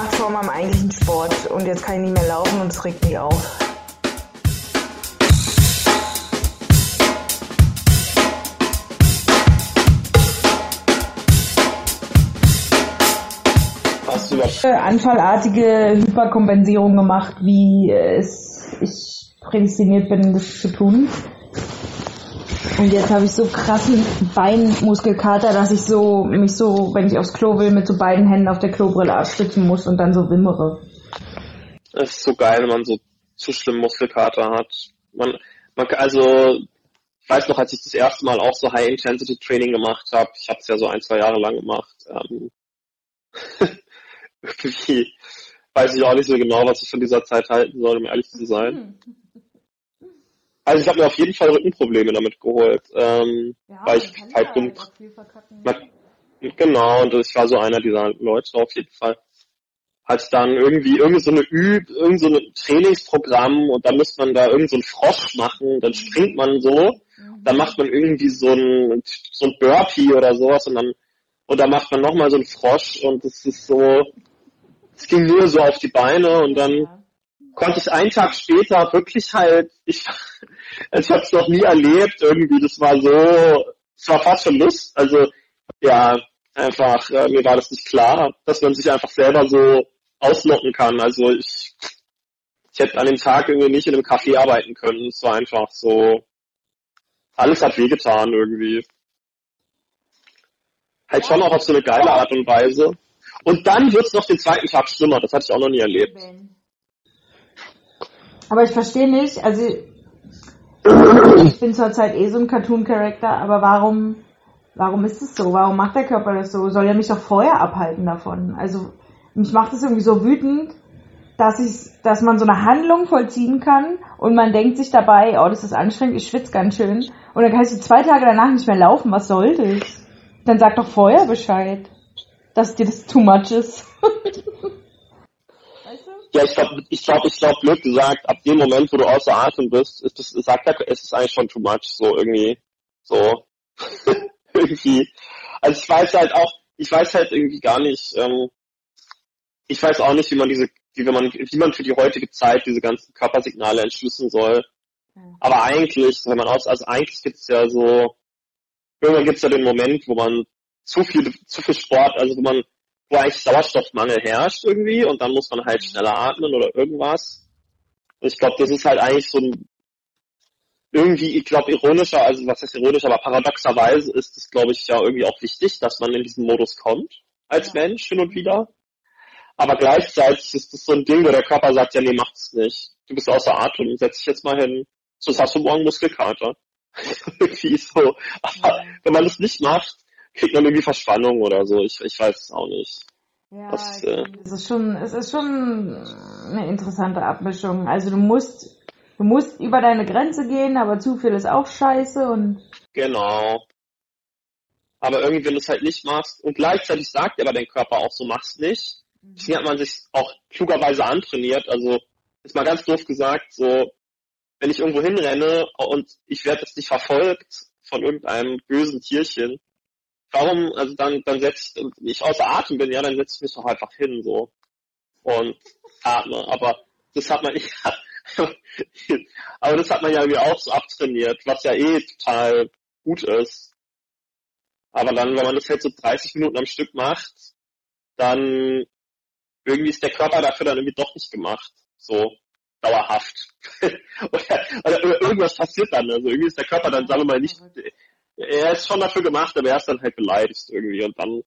gemacht vor meinem eigentlichen Sport und jetzt kann ich nicht mehr laufen und es regt mich auf. Hast du überhaupt Anfallartige Hyperkompensierung gemacht, wie es ich prädestiniert bin, das zu tun. Und jetzt habe ich so krassen Beinmuskelkater, dass ich so mich so, wenn ich aufs Klo will, mit so beiden Händen auf der Klobrille abstützen muss und dann so wimmere. Es ist so geil, wenn man so zu schlimm Muskelkater hat. Man, man, also, ich weiß noch, als ich das erste Mal auch so High-Intensity-Training gemacht habe, ich habe es ja so ein, zwei Jahre lang gemacht, ähm, irgendwie weiß ich auch nicht so genau, was ich von dieser Zeit halten soll, um ehrlich zu sein. Also ich habe mir auf jeden Fall Rückenprobleme damit geholt, ähm, Ja, weil ich halt dumm, Genau, und ich war so einer dieser Leute auf jeden Fall. Hat dann irgendwie irgend so eine Üb, irgend so ein Trainingsprogramm und dann muss man da irgend so einen Frosch machen, dann springt man so, dann macht man irgendwie so ein, so ein Burpee oder sowas und dann, und dann macht man nochmal so einen Frosch und es ist so, es ging nur so auf die Beine und dann. Konnte ich einen Tag später wirklich halt, ich, ich habe es noch nie erlebt irgendwie, das war so, es war fast schon Lust, also ja, einfach, äh, mir war das nicht klar, dass man sich einfach selber so auslocken kann, also ich, ich hätte an dem Tag irgendwie nicht in einem Café arbeiten können, es war einfach so, alles hat wehgetan irgendwie. Halt schon auch auf so eine geile Art und Weise. Und dann wird's noch den zweiten Tag schlimmer, das hatte ich auch noch nie erlebt. Aber ich verstehe nicht, also ich bin zurzeit eh so ein Cartoon-Charakter, aber warum, warum ist es so? Warum macht der Körper das so? Soll er mich doch vorher abhalten davon? Also mich macht es irgendwie so wütend, dass ich, dass man so eine Handlung vollziehen kann und man denkt sich dabei, oh, das ist anstrengend, ich schwitze ganz schön und dann kannst du zwei Tage danach nicht mehr laufen, was soll das? Dann sag doch vorher Bescheid, dass dir das too much ist. Ja, ich glaube, ich glaube, ich glaube, blöd gesagt, ab dem Moment, wo du außer Atem bist, ist das, sagt er, es ist eigentlich schon too much, so irgendwie, so, irgendwie. Also ich weiß halt auch, ich weiß halt irgendwie gar nicht, ähm, ich weiß auch nicht, wie man diese, wie man, wie man für die heutige Zeit diese ganzen Körpersignale entschlüsseln soll. Aber eigentlich, wenn man aus, also eigentlich gibt's ja so, irgendwann gibt's ja den Moment, wo man zu viel, zu viel Sport, also wo man, wo eigentlich Sauerstoffmangel herrscht irgendwie und dann muss man halt schneller atmen oder irgendwas. Und ich glaube, das ist halt eigentlich so ein, irgendwie, ich glaube, ironischer, also was heißt ironisch, aber paradoxerweise ist es, glaube ich, ja irgendwie auch wichtig, dass man in diesen Modus kommt als Ja. Mensch hin und wieder. Aber gleichzeitig ist das so ein Ding, wo der Körper sagt, ja, nee, macht's nicht. Du bist außer Atem, setz dich jetzt mal hin. Sonst hast du morgen Muskelkater. irgendwie so. Aber wenn man das nicht macht, kriegt man irgendwie Verspannung oder so. Ich, ich weiß es auch nicht. Ja, Das, äh, es ist schon, es ist schon eine interessante Abmischung. Also du musst, du musst über deine Grenze gehen, aber zu viel ist auch scheiße und Genau. Aber irgendwie, wenn du es halt nicht machst und gleichzeitig sagt aber dein Körper auch so, mach's nicht. Deswegen hat man sich auch klugerweise antrainiert. Also, ist mal ganz doof gesagt, so, wenn ich irgendwo hinrenne und ich werde jetzt nicht verfolgt von irgendeinem bösen Tierchen, warum, also dann, dann setz ich, ich außer Atem bin, ja, dann setze ich mich doch einfach hin, so. Und atme. Aber das hat man, ja, aber das hat man ja irgendwie auch so abtrainiert, was ja eh total gut ist. Aber dann, wenn man das halt so 30 Minuten am Stück macht, dann irgendwie ist der Körper dafür dann irgendwie doch nicht gemacht. So dauerhaft. oder, oder irgendwas passiert dann. Also irgendwie ist der Körper dann, sagen wir mal, nicht. Er ist schon dafür gemacht, aber er ist dann halt beleidigt irgendwie. Und dann,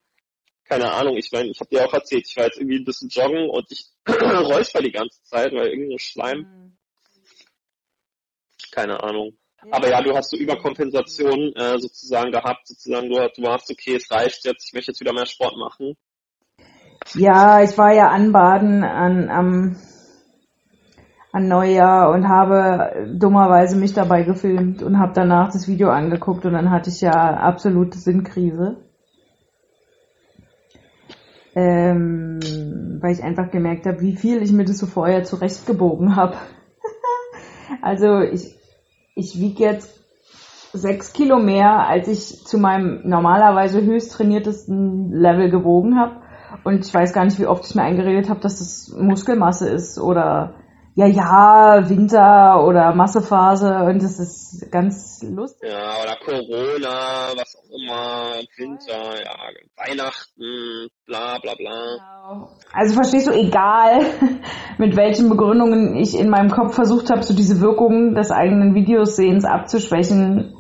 keine Ahnung, ich meine, ich habe dir auch erzählt, ich war jetzt irgendwie ein bisschen joggen und ich räusper die ganze Zeit, weil irgendwie so Schleim, keine Ahnung. Aber ja, du hast so Überkompensation äh, sozusagen gehabt, sozusagen du, du warst, okay, es reicht jetzt, ich möchte jetzt wieder mehr Sport machen. Ja, ich war ja anbaden an, am, an Neujahr und habe dummerweise mich dabei gefilmt und habe danach das Video angeguckt und dann hatte ich ja absolute Sinnkrise. Ähm, weil ich einfach gemerkt habe, wie viel ich mir das so vorher zurechtgebogen habe. also ich, ich wiege jetzt sechs Kilo mehr, als ich zu meinem normalerweise höchst trainiertesten Level gewogen habe. Und ich weiß gar nicht, wie oft ich mir eingeredet habe, dass das Muskelmasse ist oder ja, ja, Winter oder Massephase und das ist ganz lustig. Ja, oder Corona, was auch immer, Winter, ja, Weihnachten, bla bla bla. Genau. Also verstehst du, egal mit welchen Begründungen ich in meinem Kopf versucht habe, so diese Wirkung des eigenen Videosehens abzuschwächen,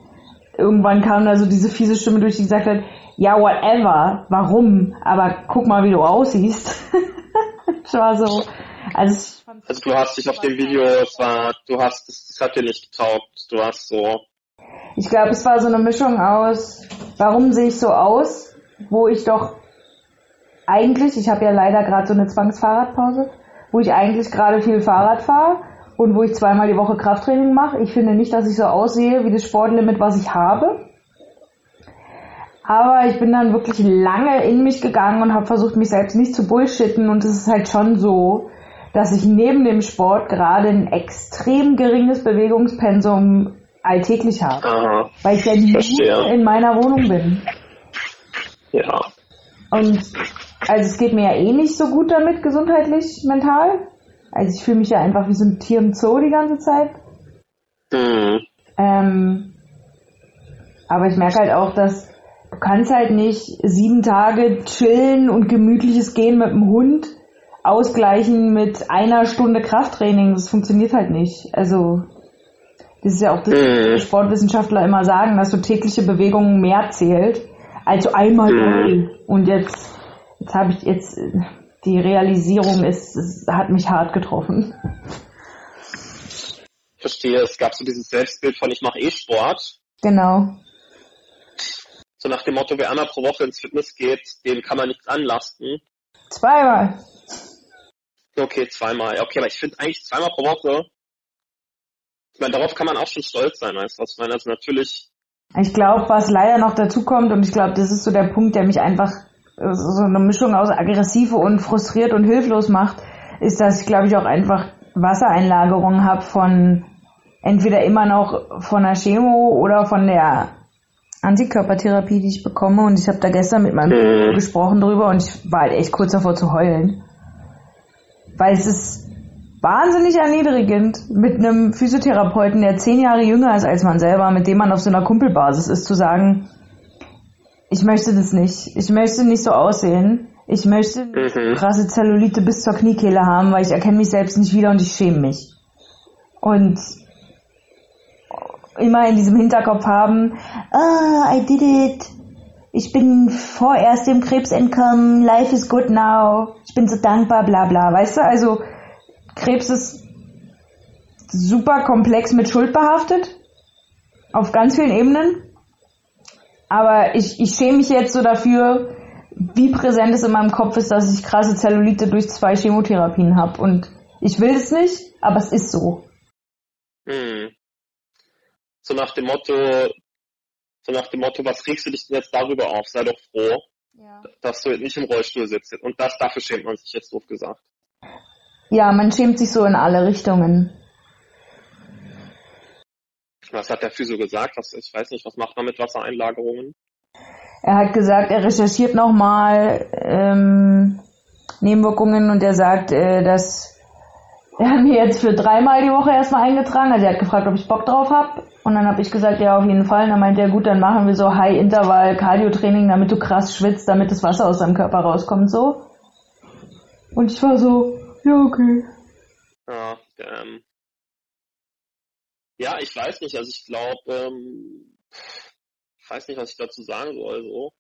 irgendwann kam da so diese fiese Stimme durch, die gesagt hat, ja, whatever, warum, aber guck mal, wie du aussiehst. ich war so, also also du hast dich auf dem Video, es war, du hast, das, das hat dir nicht getaugt. Du hast so. Ich glaube, es war so eine Mischung aus, warum sehe ich so aus, wo ich doch eigentlich, ich habe ja leider gerade so eine Zwangsfahrradpause, wo ich eigentlich gerade viel Fahrrad fahre und wo ich zweimal die Woche Krafttraining mache. Ich finde nicht, dass ich so aussehe wie das Sportlimit, was ich habe. Aber ich bin dann wirklich lange in mich gegangen und habe versucht, mich selbst nicht zu bullshitten. Und es ist halt schon so, dass ich neben dem Sport gerade ein extrem geringes Bewegungspensum alltäglich habe. Aha, weil ich ja nie in meiner Wohnung bin. Ja. Und also es geht mir ja eh nicht so gut damit, gesundheitlich, mental. Also ich fühle mich ja einfach wie so ein Tier im Zoo die ganze Zeit. Mhm. Ähm, aber ich merke halt auch, dass du kannst halt nicht sieben Tage chillen und gemütliches Gehen mit dem Hund ausgleichen mit einer Stunde Krafttraining. Das funktioniert halt nicht. Also, das ist ja auch das, mhm. Sportwissenschaftler immer sagen, dass so tägliche Bewegung mehr zählt als so einmal mhm. Und jetzt, jetzt habe ich jetzt, die Realisierung ist, es hat mich hart getroffen. Ich verstehe, es gab so dieses Selbstbild von ich mache eh Sport. Genau. So nach dem Motto, wer einmal pro Woche ins Fitness geht, dem kann man nichts anlasten. Zweimal. Okay, zweimal. Okay, aber ich finde eigentlich zweimal pro Woche. Ich meine, darauf kann man auch schon stolz sein, weißt du, was ich meine? Also natürlich. Ich glaube, was leider noch dazu kommt, und ich glaube, das ist so der Punkt, der mich einfach äh, so eine Mischung aus aggressive und frustriert und hilflos macht, ist, dass ich, glaube ich, auch einfach Wassereinlagerungen habe von entweder immer noch von der Chemo oder von der Antikörpertherapie, die ich bekomme. Und ich habe da gestern mit meinem mhm. gesprochen drüber und ich war halt echt kurz davor zu heulen. Weil es ist wahnsinnig erniedrigend, mit einem Physiotherapeuten, der zehn Jahre jünger ist als man selber, mit dem man auf so einer Kumpelbasis ist, zu sagen, ich möchte das nicht. Ich möchte nicht so aussehen. Ich möchte mhm. krasse Zellulite bis zur Kniekehle haben, weil ich erkenne mich selbst nicht wieder und ich schäme mich. Und immer in diesem Hinterkopf haben, ah, I did it, ich bin vorerst dem Krebs entkommen, life is good now, ich bin so dankbar, bla bla, weißt du? Also Krebs ist super komplex mit Schuld behaftet, auf ganz vielen Ebenen. Aber ich, ich schäme mich jetzt so dafür, wie präsent es in meinem Kopf ist, dass ich krasse Zellulite durch zwei Chemotherapien habe. Und ich will es nicht, aber es ist so. Hm. So nach dem Motto, so nach dem Motto, was regst du dich denn jetzt darüber auf? Sei doch froh, ja. dass du nicht im Rollstuhl sitzt. Und das dafür schämt man sich jetzt doof gesagt. Ja, man schämt sich so in alle Richtungen. Was hat der Physio gesagt? Was, ich weiß nicht, was macht man mit Wassereinlagerungen? Er hat gesagt, er recherchiert nochmal ähm, Nebenwirkungen und er sagt, äh, dass er hat mir jetzt für dreimal die Woche erstmal eingetragen. Also er hat gefragt, ob ich Bock drauf habe. Und dann habe ich gesagt, ja, auf jeden Fall. Und dann meinte er, gut, dann machen wir so High-Intervall-Cardio-Training, damit du krass schwitzt, damit das Wasser aus deinem Körper rauskommt, so. Und ich war so, ja, okay. Ja, ähm, ja, ich weiß nicht. Also ich glaube, ähm, ich weiß nicht, was ich dazu sagen soll, so.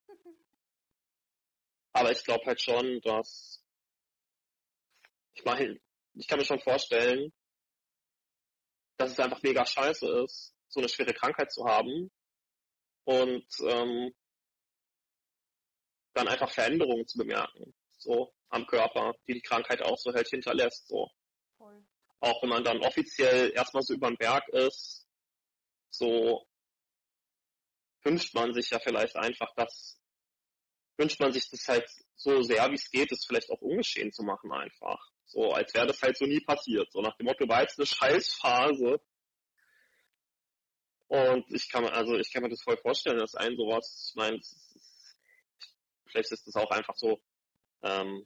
Aber ich glaube halt schon, dass ich meine, ich kann mir schon vorstellen, dass es einfach mega scheiße ist, so eine schwere Krankheit zu haben und ähm, dann einfach Veränderungen zu bemerken, so am Körper, die die Krankheit auch so halt hinterlässt, so. Voll. Auch wenn man dann offiziell erstmal so über den Berg ist, so wünscht man sich ja vielleicht einfach, dass wünscht man sich das halt so sehr wie es geht, es vielleicht auch ungeschehen zu machen einfach. So, als wäre das halt so nie passiert. So nach dem Motto, war jetzt eine Scheißphase. Und ich kann mir, also ich kann mir das voll vorstellen, dass ein sowas, ich meine, vielleicht ist das auch einfach so ähm,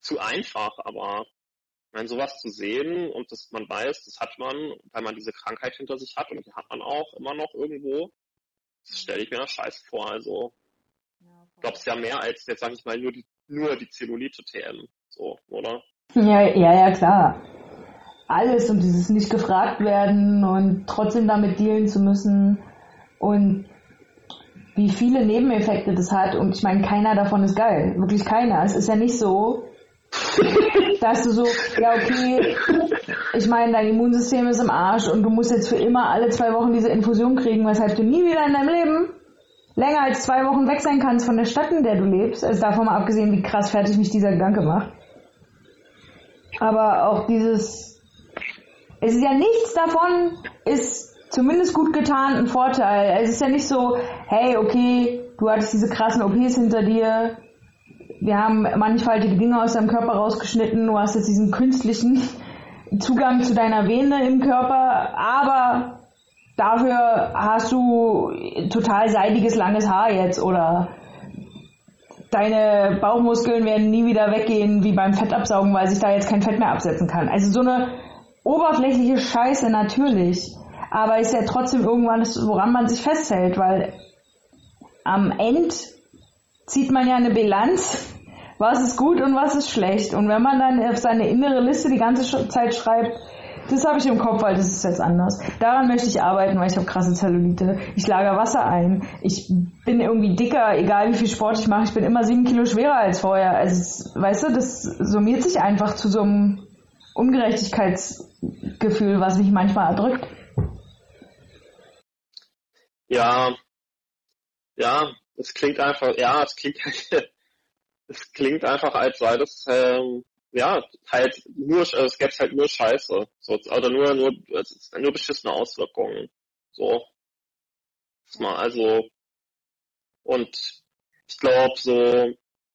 zu einfach, aber ich meine, sowas zu sehen und dass man weiß, das hat man, weil man diese Krankheit hinter sich hat und die hat man auch immer noch irgendwo, das stelle ich mir das scheiße vor. Also ich glaube, es ist ja mehr als jetzt sage ich mal nur die nur die Zellulite-TM, so, oder? Ja, ja, ja, klar. Alles und dieses nicht gefragt werden und trotzdem damit dealen zu müssen und wie viele Nebeneffekte das hat und ich meine, keiner davon ist geil. Wirklich keiner. Es ist ja nicht so, dass du so, ja okay, ich meine, dein Immunsystem ist im Arsch und du musst jetzt für immer alle zwei Wochen diese Infusion kriegen, weshalb du nie wieder in deinem Leben länger als zwei Wochen weg sein kannst von der Stadt, in der du lebst. Also davon mal abgesehen, wie krass fertig mich dieser Gedanke macht. Aber auch dieses, es ist ja nichts davon, ist zumindest gut getan ein Vorteil. Es ist ja nicht so, hey, okay, du hattest diese krassen OPs hinter dir, wir haben mannigfaltige Dinge aus deinem Körper rausgeschnitten, du hast jetzt diesen künstlichen Zugang zu deiner Vene im Körper, aber dafür hast du total seidiges, langes Haar jetzt oder deine Bauchmuskeln werden nie wieder weggehen wie beim Fettabsaugen, weil sich da jetzt kein Fett mehr absetzen kann. Also so eine oberflächliche Scheiße natürlich aber ist ja trotzdem irgendwann, das, woran man sich festhält, weil am Ende zieht man ja eine Bilanz, was ist gut und was ist schlecht. Und wenn man dann auf seine innere Liste die ganze Zeit schreibt, das habe ich im Kopf, weil das ist jetzt anders. Daran möchte ich arbeiten, weil ich habe krasse Zellulite. Ich lager Wasser ein. Ich bin irgendwie dicker, egal wie viel Sport ich mache. Ich bin immer sieben Kilo schwerer als vorher. Also, weißt du, das summiert sich einfach zu so einem Ungerechtigkeitsgefühl, was mich manchmal erdrückt. Ja, ja, es klingt einfach, ja, es klingt, es klingt einfach, als sei das, ähm, ja, halt nur, also es gäbe halt nur Scheiße, so, oder nur, nur, nur beschissene Auswirkungen, so. Also, und ich glaube, so,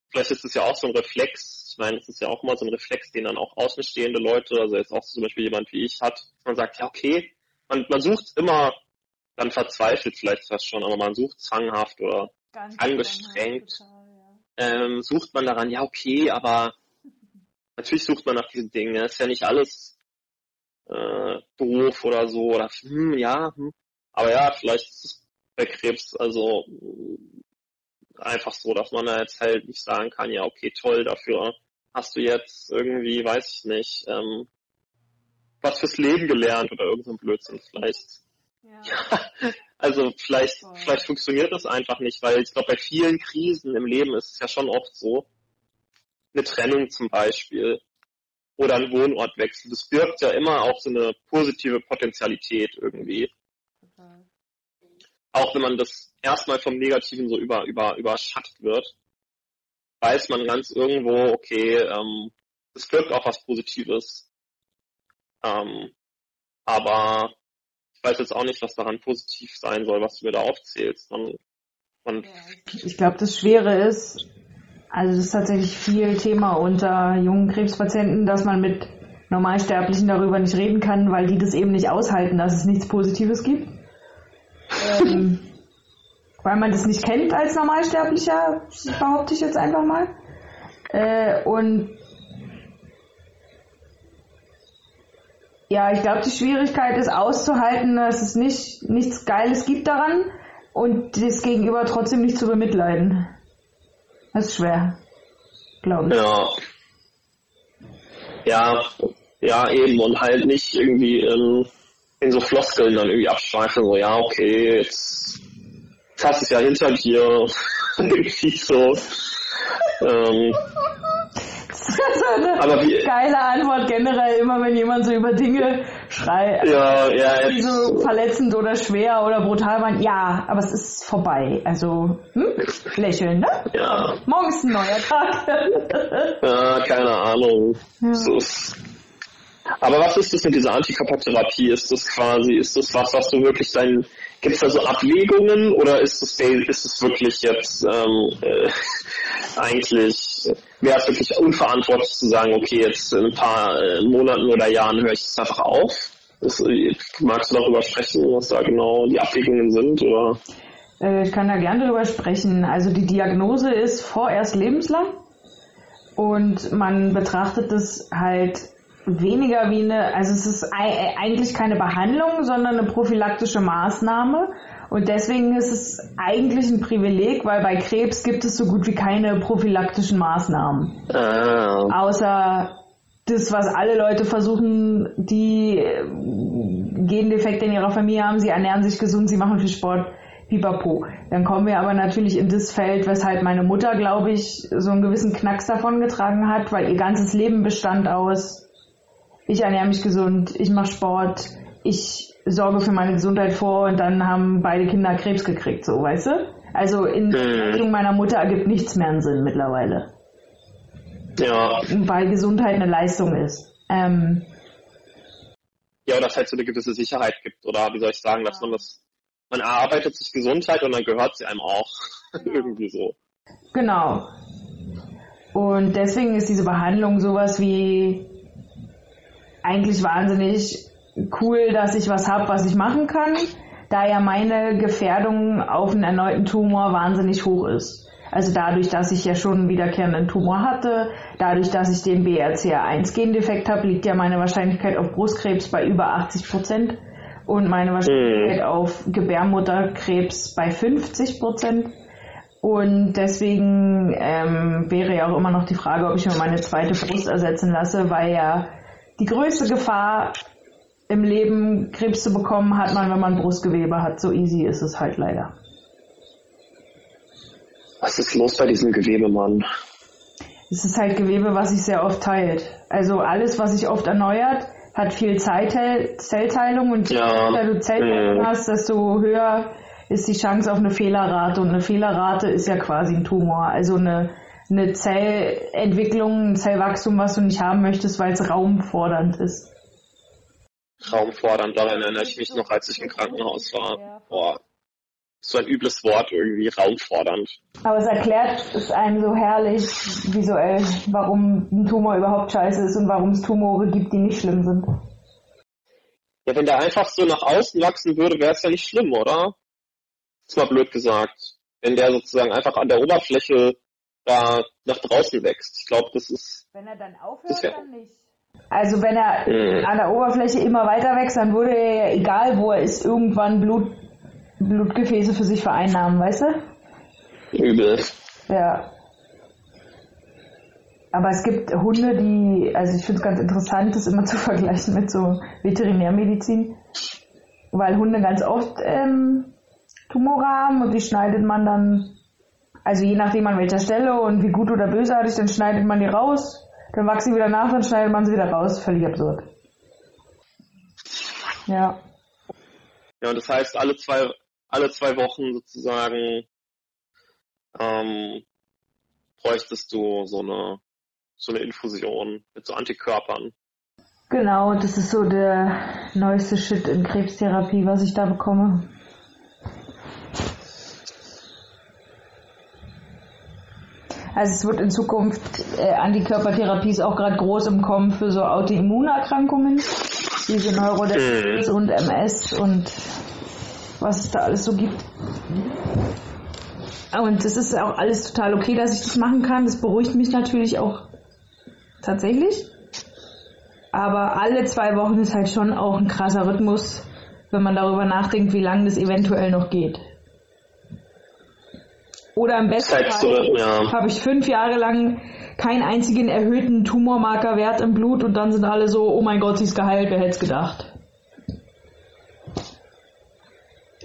vielleicht ist es ja auch so ein Reflex, ich meine, es ist ja auch immer so ein Reflex, den dann auch außenstehende Leute, also jetzt auch zum Beispiel jemand wie ich hat, man sagt, ja, okay, man, man sucht immer dann verzweifelt vielleicht fast schon, aber man sucht zwanghaft oder Ganz angestrengt, total, ja. ähm, sucht man daran, ja okay, aber natürlich sucht man nach diesen Dingen, ist ja nicht alles äh, Beruf oder so, oder hm, ja, hm. aber ja, vielleicht ist es bei Krebs also einfach so, dass man da jetzt halt nicht sagen kann, ja okay, toll, dafür hast du jetzt irgendwie, weiß ich nicht, ähm, was fürs Leben gelernt oder irgendein Blödsinn vielleicht ja. also vielleicht, Voll. vielleicht funktioniert das einfach nicht, weil ich glaube, bei vielen Krisen im Leben ist es ja schon oft so, eine Trennung zum Beispiel oder ein Wohnortwechsel, das birgt ja immer auch so eine positive Potenzialität irgendwie. Okay. Auch wenn man das erstmal vom Negativen so über, über, überschattet wird, weiß man ganz irgendwo, okay, ähm, es birgt auch was Positives. Ähm, aber weiß jetzt auch nicht, was daran positiv sein soll, was du mir da aufzählst. Man, man ich glaube, das Schwere ist, also das ist tatsächlich viel Thema unter jungen Krebspatienten, dass man mit Normalsterblichen darüber nicht reden kann, weil die das eben nicht aushalten, dass es nichts Positives gibt. ähm, weil man das nicht kennt als Normalsterblicher, behaupte ich jetzt einfach mal. Äh, und Ja, ich glaube, die Schwierigkeit ist auszuhalten, dass es nicht nichts Geiles gibt daran und das Gegenüber trotzdem nicht zu bemitleiden. Das ist schwer, glaube ich. Ja. Ja, ja, eben und halt nicht irgendwie in, in so Floskeln dann irgendwie abschweifen, so, ja, okay, jetzt, jetzt hast du es ja hinter dir. irgendwie so. Ähm, so eine aber wie, geile Antwort generell, immer wenn jemand so über Dinge schreit, ja, ja, die so verletzend oder schwer oder brutal waren. Ja, aber es ist vorbei. Also, hm? lächeln, ne? Ja. Morgen ist ein neuer Tag. ja, keine Ahnung. Ja. So aber was ist das mit dieser Antikörpertherapie? Ist das quasi, ist das was, was du wirklich dein, gibt es da so Abwägungen oder ist es ist wirklich jetzt ähm, äh, eigentlich wäre es wirklich unverantwortlich zu sagen, okay, jetzt in ein paar äh, Monaten oder Jahren höre ich es einfach auf? Das, magst du darüber sprechen, was da genau die Abwägungen sind? Oder? Äh, ich kann da gerne darüber sprechen. Also die Diagnose ist vorerst lebenslang. Und man betrachtet es halt weniger wie eine, also es ist eigentlich keine Behandlung, sondern eine prophylaktische Maßnahme. Und deswegen ist es eigentlich ein Privileg, weil bei Krebs gibt es so gut wie keine prophylaktischen Maßnahmen. Ah. Außer das, was alle Leute versuchen, die Gendefekte in ihrer Familie haben, sie ernähren sich gesund, sie machen viel Sport, pipapo. Dann kommen wir aber natürlich in das Feld, weshalb meine Mutter, glaube ich, so einen gewissen Knacks davon getragen hat, weil ihr ganzes Leben bestand aus, ich ernähre mich gesund, ich mache Sport, ich sorge für meine Gesundheit vor und dann haben beide Kinder Krebs gekriegt, so, weißt du? Also in mhm. Richtung meiner Mutter ergibt nichts mehr einen Sinn mittlerweile. Ja. Weil Gesundheit eine Leistung ist. Ähm, ja, oder dass halt so eine gewisse Sicherheit gibt, oder wie soll ich sagen, dass man das, man erarbeitet sich Gesundheit und dann gehört sie einem auch. Genau. Irgendwie so. Genau. Und deswegen ist diese Behandlung sowas wie eigentlich wahnsinnig cool, dass ich was habe, was ich machen kann, da ja meine Gefährdung auf einen erneuten Tumor wahnsinnig hoch ist. Also dadurch, dass ich ja schon einen wiederkehrenden Tumor hatte, dadurch, dass ich den BRCA1-Gendefekt habe, liegt ja meine Wahrscheinlichkeit auf Brustkrebs bei über 80 Prozent und meine Wahrscheinlichkeit mhm. auf Gebärmutterkrebs bei 50 Prozent. Und deswegen ähm, wäre ja auch immer noch die Frage, ob ich mir meine zweite Brust ersetzen lasse, weil ja die größte Gefahr im Leben Krebs zu bekommen hat man, wenn man Brustgewebe hat. So easy ist es halt leider. Was ist los bei diesem Gewebe, Mann? Es ist halt Gewebe, was sich sehr oft teilt. Also alles, was sich oft erneuert, hat viel Zellteilung und je ja. mehr du Zellteilung mhm. hast, desto höher ist die Chance auf eine Fehlerrate. Und eine Fehlerrate ist ja quasi ein Tumor. Also eine, eine Zellentwicklung, ein Zellwachstum, was du nicht haben möchtest, weil es raumfordernd ist raumfordernd. Daran erinnere ich mich noch, als ich im Krankenhaus war. Boah, so ein übles Wort irgendwie, raumfordernd. Aber es erklärt es einem so herrlich visuell, warum ein Tumor überhaupt scheiße ist und warum es Tumore gibt, die nicht schlimm sind. Ja, wenn der einfach so nach außen wachsen würde, wäre es ja nicht schlimm, oder? Ist mal blöd gesagt. Wenn der sozusagen einfach an der Oberfläche da nach draußen wächst. Ich glaube, das ist. Wenn er dann aufhört, dann nicht. Also wenn er mhm. an der Oberfläche immer weiter wächst, dann würde er ja, egal wo er ist, irgendwann Blut, Blutgefäße für sich vereinnahmen, weißt du? Übel. Ja. Aber es gibt Hunde, die, also ich finde es ganz interessant, das immer zu vergleichen mit so Veterinärmedizin, weil Hunde ganz oft ähm, Tumore haben und die schneidet man dann, also je nachdem an welcher Stelle und wie gut oder bösartig, dann schneidet man die raus dann wachsen sie wieder nach, dann schneidet man sie wieder raus. Völlig absurd. Ja. Ja, und das heißt, alle zwei, alle zwei Wochen sozusagen ähm, bräuchtest du so eine, so eine Infusion mit so Antikörpern. Genau, das ist so der neueste Shit in Krebstherapie, was ich da bekomme. Also es wird in Zukunft, äh, Antikörpertherapie ist auch gerade groß im Kommen für so Autoimmunerkrankungen, diese Neurodermitis mhm. und MS und was es da alles so gibt. Und das ist auch alles total okay, dass ich das machen kann. Das beruhigt mich natürlich auch tatsächlich. Aber alle zwei Wochen ist halt schon auch ein krasser Rhythmus, wenn man darüber nachdenkt, wie lange das eventuell noch geht. Oder im besten Fall ja. habe ich fünf Jahre lang keinen einzigen erhöhten Tumormarkerwert im Blut und dann sind alle so, oh mein Gott, sie ist geheilt, wer hätte es gedacht.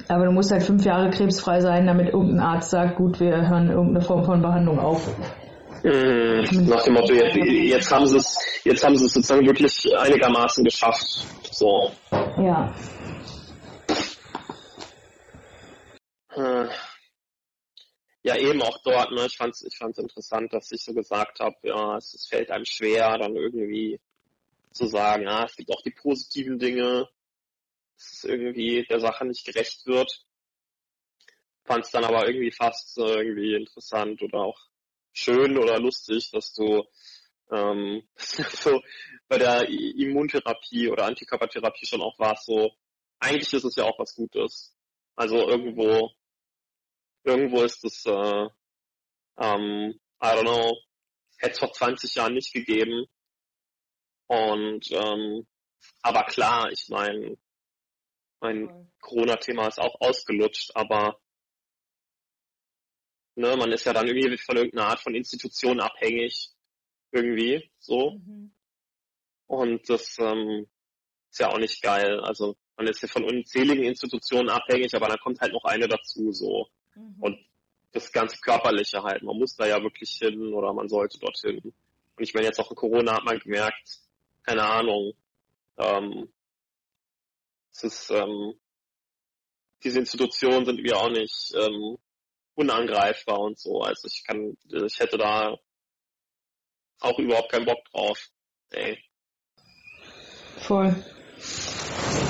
Aber du musst halt fünf Jahre krebsfrei sein, damit irgendein Arzt sagt, gut, wir hören irgendeine Form von Behandlung auf. Mhm. Nach dem Motto, jetzt, jetzt, haben sie es, jetzt haben sie es sozusagen wirklich einigermaßen geschafft. So. Ja. Hm. Ja, eben auch dort, ne? Ich fand's, ich fand's interessant, dass ich so gesagt habe, ja, es, es fällt einem schwer, dann irgendwie zu sagen, ja, es gibt auch die positiven Dinge, dass es irgendwie der Sache nicht gerecht wird. Fand's dann aber irgendwie fast äh, irgendwie interessant oder auch schön oder lustig, dass du ähm, so bei der Immuntherapie oder Antikörpertherapie schon auch war, so eigentlich ist es ja auch was Gutes. Also irgendwo irgendwo ist das, äh, ähm, I don't know, hätte es vor 20 Jahren nicht gegeben. Und ähm, aber klar, ich meine, mein Corona-Thema ist auch ausgelutscht, aber ne, man ist ja dann irgendwie von irgendeiner Art von Institution abhängig. Irgendwie, so. Mhm. Und das ähm, ist ja auch nicht geil. Also man ist ja von unzähligen Institutionen abhängig, aber dann kommt halt noch eine dazu, so. Mhm. Und das ganze Körperliche halt. Man muss da ja wirklich hin oder man sollte dorthin. Und ich meine, jetzt auch in Corona hat man gemerkt, keine Ahnung, ähm, es ist, ähm, diese Institutionen sind wir auch nicht ähm, unangreifbar und so. Also ich kann, ich hätte da auch überhaupt keinen Bock drauf. Ey. Voll.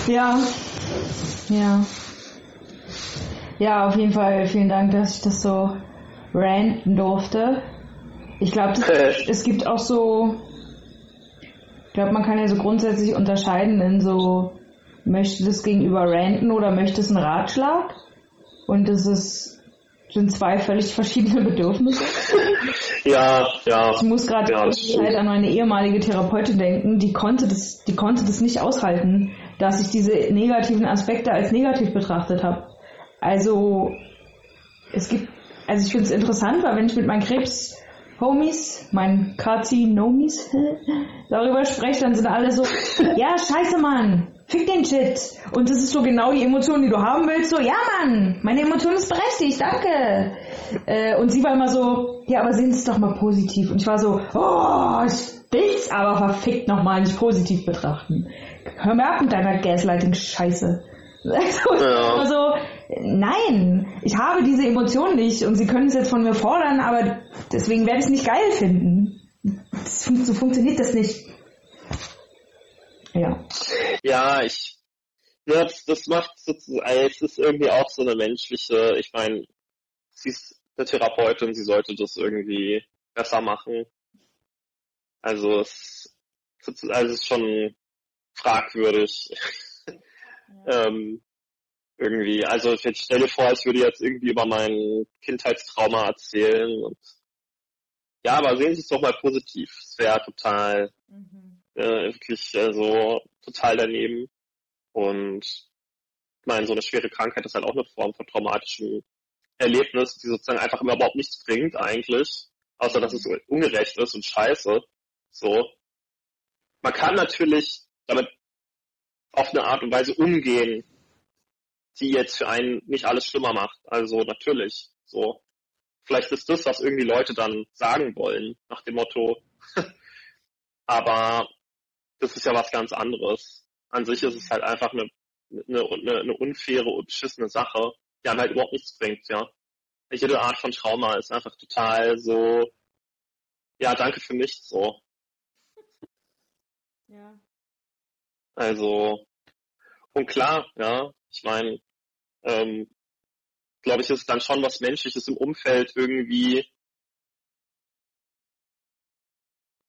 Ja. Ja. Ja, auf jeden Fall vielen Dank, dass ich das so ranten durfte. Ich glaube, es gibt auch so, ich glaube, man kann ja so grundsätzlich unterscheiden in so, möchte das gegenüber ranten oder möchte es einen Ratschlag? Und das ist sind zwei völlig verschiedene Bedürfnisse. Ja, ja. Ich muss gerade ja, halt an meine ehemalige Therapeutin denken, die konnte das, die konnte das nicht aushalten, dass ich diese negativen Aspekte als negativ betrachtet habe. Also es gibt, also ich finde es interessant, weil wenn ich mit meinen Krebs Homies, meinen Karzinomis, darüber spreche, dann sind alle so, ja, scheiße, Mann, fick den Shit. Und das ist so genau die Emotion, die du haben willst. So, ja Mann, meine Emotion ist berechtigt, danke. Äh, und sie war immer so, ja, aber sehen Sie es doch mal positiv. Und ich war so, oh, ich will's aber verfickt nochmal nicht positiv betrachten. Hör mir ab mit deiner Gaslighting-Scheiße. Also, ja. also, nein, ich habe diese Emotion nicht und sie können es jetzt von mir fordern, aber deswegen werde ich es nicht geil finden. Das, so funktioniert das nicht. Ja. Ja, ich, das, das macht sozusagen, es ist irgendwie auch so eine menschliche, ich meine, sie ist eine Therapeutin, sie sollte das irgendwie besser machen. Also es, also es ist schon fragwürdig. Ähm, irgendwie, also ich stelle vor, ich würde jetzt irgendwie über mein Kindheitstrauma erzählen und ja, aber sehen Sie es doch mal positiv. Es wäre total mhm äh, wirklich äh, so total daneben. Und ich meine, so eine schwere Krankheit ist halt auch eine Form von traumatischem Erlebnis, die sozusagen einfach immer überhaupt nichts bringt eigentlich, außer dass es ungerecht ist und scheiße. So. Man kann natürlich damit auf eine Art und Weise umgehen, die jetzt für einen nicht alles schlimmer macht. Also natürlich. So. Vielleicht ist das, was irgendwie Leute dann sagen wollen, nach dem Motto. Aber das ist ja was ganz anderes. An sich ist es halt einfach eine, eine, eine, eine unfaire und beschissene Sache, die einem halt überhaupt nichts bringt, ja. Jede Art von Trauma ist einfach total so, ja, danke für nichts, so. Ja. Also, und klar, ja, ich meine, ähm, glaube ich, ist dann schon was Menschliches im Umfeld irgendwie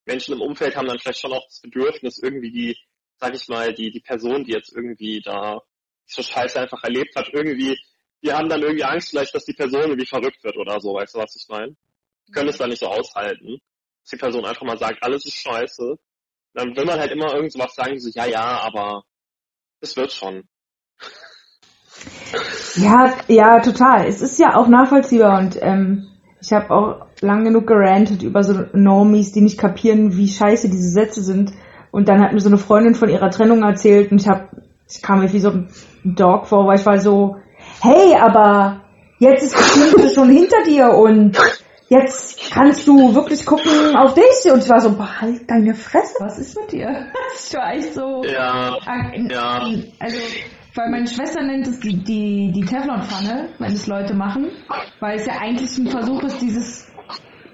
Menschen im Umfeld haben dann vielleicht schon auch das Bedürfnis, irgendwie die, sag ich mal, die, die Person, die jetzt irgendwie da so scheiße einfach erlebt hat, irgendwie, die haben dann irgendwie Angst vielleicht, dass die Person irgendwie verrückt wird oder so, weißt du, was ich meine? Die können es dann nicht so aushalten, dass die Person einfach mal sagt, alles ist scheiße. Dann will man halt immer irgend sowas sagen, so, ja, ja, aber es wird schon. Ja, ja, total. Es ist ja auch nachvollziehbar und ähm, ich habe auch lang genug gerantet über so Normies, die nicht kapieren, wie scheiße diese Sätze sind. Und dann hat mir so eine Freundin von ihrer Trennung erzählt und ich habe, ich kam mir wie so ein Dog vor, weil ich war so, hey, aber jetzt ist das Schlimmste schon hinter dir und jetzt kannst du wirklich gucken auf dich. Und ich war so, behalt deine Fresse. Was ist mit dir? Ich war echt so. Ja. ja. Also, weil meine Schwester nennt es die, die, die Teflonpfanne, wenn es Leute machen, weil es ja eigentlich ein Versuch ist, dieses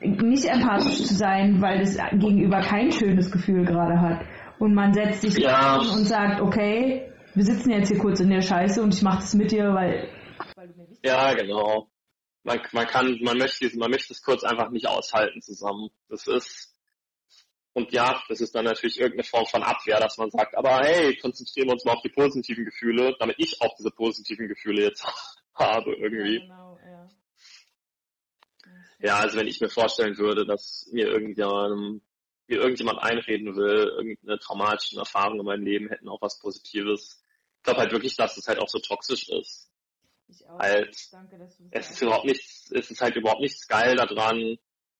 nicht empathisch zu sein, weil es gegenüber kein schönes Gefühl gerade hat. Und man setzt sich ja. und sagt, okay, wir sitzen jetzt hier kurz in der Scheiße und ich mache das mit dir, weil, weil du mir wichtig Ja, genau. Man, man kann, man möchte, man möchte es kurz einfach nicht aushalten zusammen. Das ist, und ja, das ist dann natürlich irgendeine Form von Abwehr, dass man sagt, aber hey, konzentrieren wir uns mal auf die positiven Gefühle, damit ich auch diese positiven Gefühle jetzt habe irgendwie. Ja, genau, ja. Ja, also wenn ich mir vorstellen würde, dass mir irgendjemand, mir irgendjemand einreden will, irgendeine traumatische Erfahrung in meinem Leben hätten auch was Positives. Ich glaube halt wirklich, dass es halt auch so toxisch ist. Ich auch. Halt, Danke, dass du das es ist überhaupt nichts, es ist halt überhaupt nichts geil daran.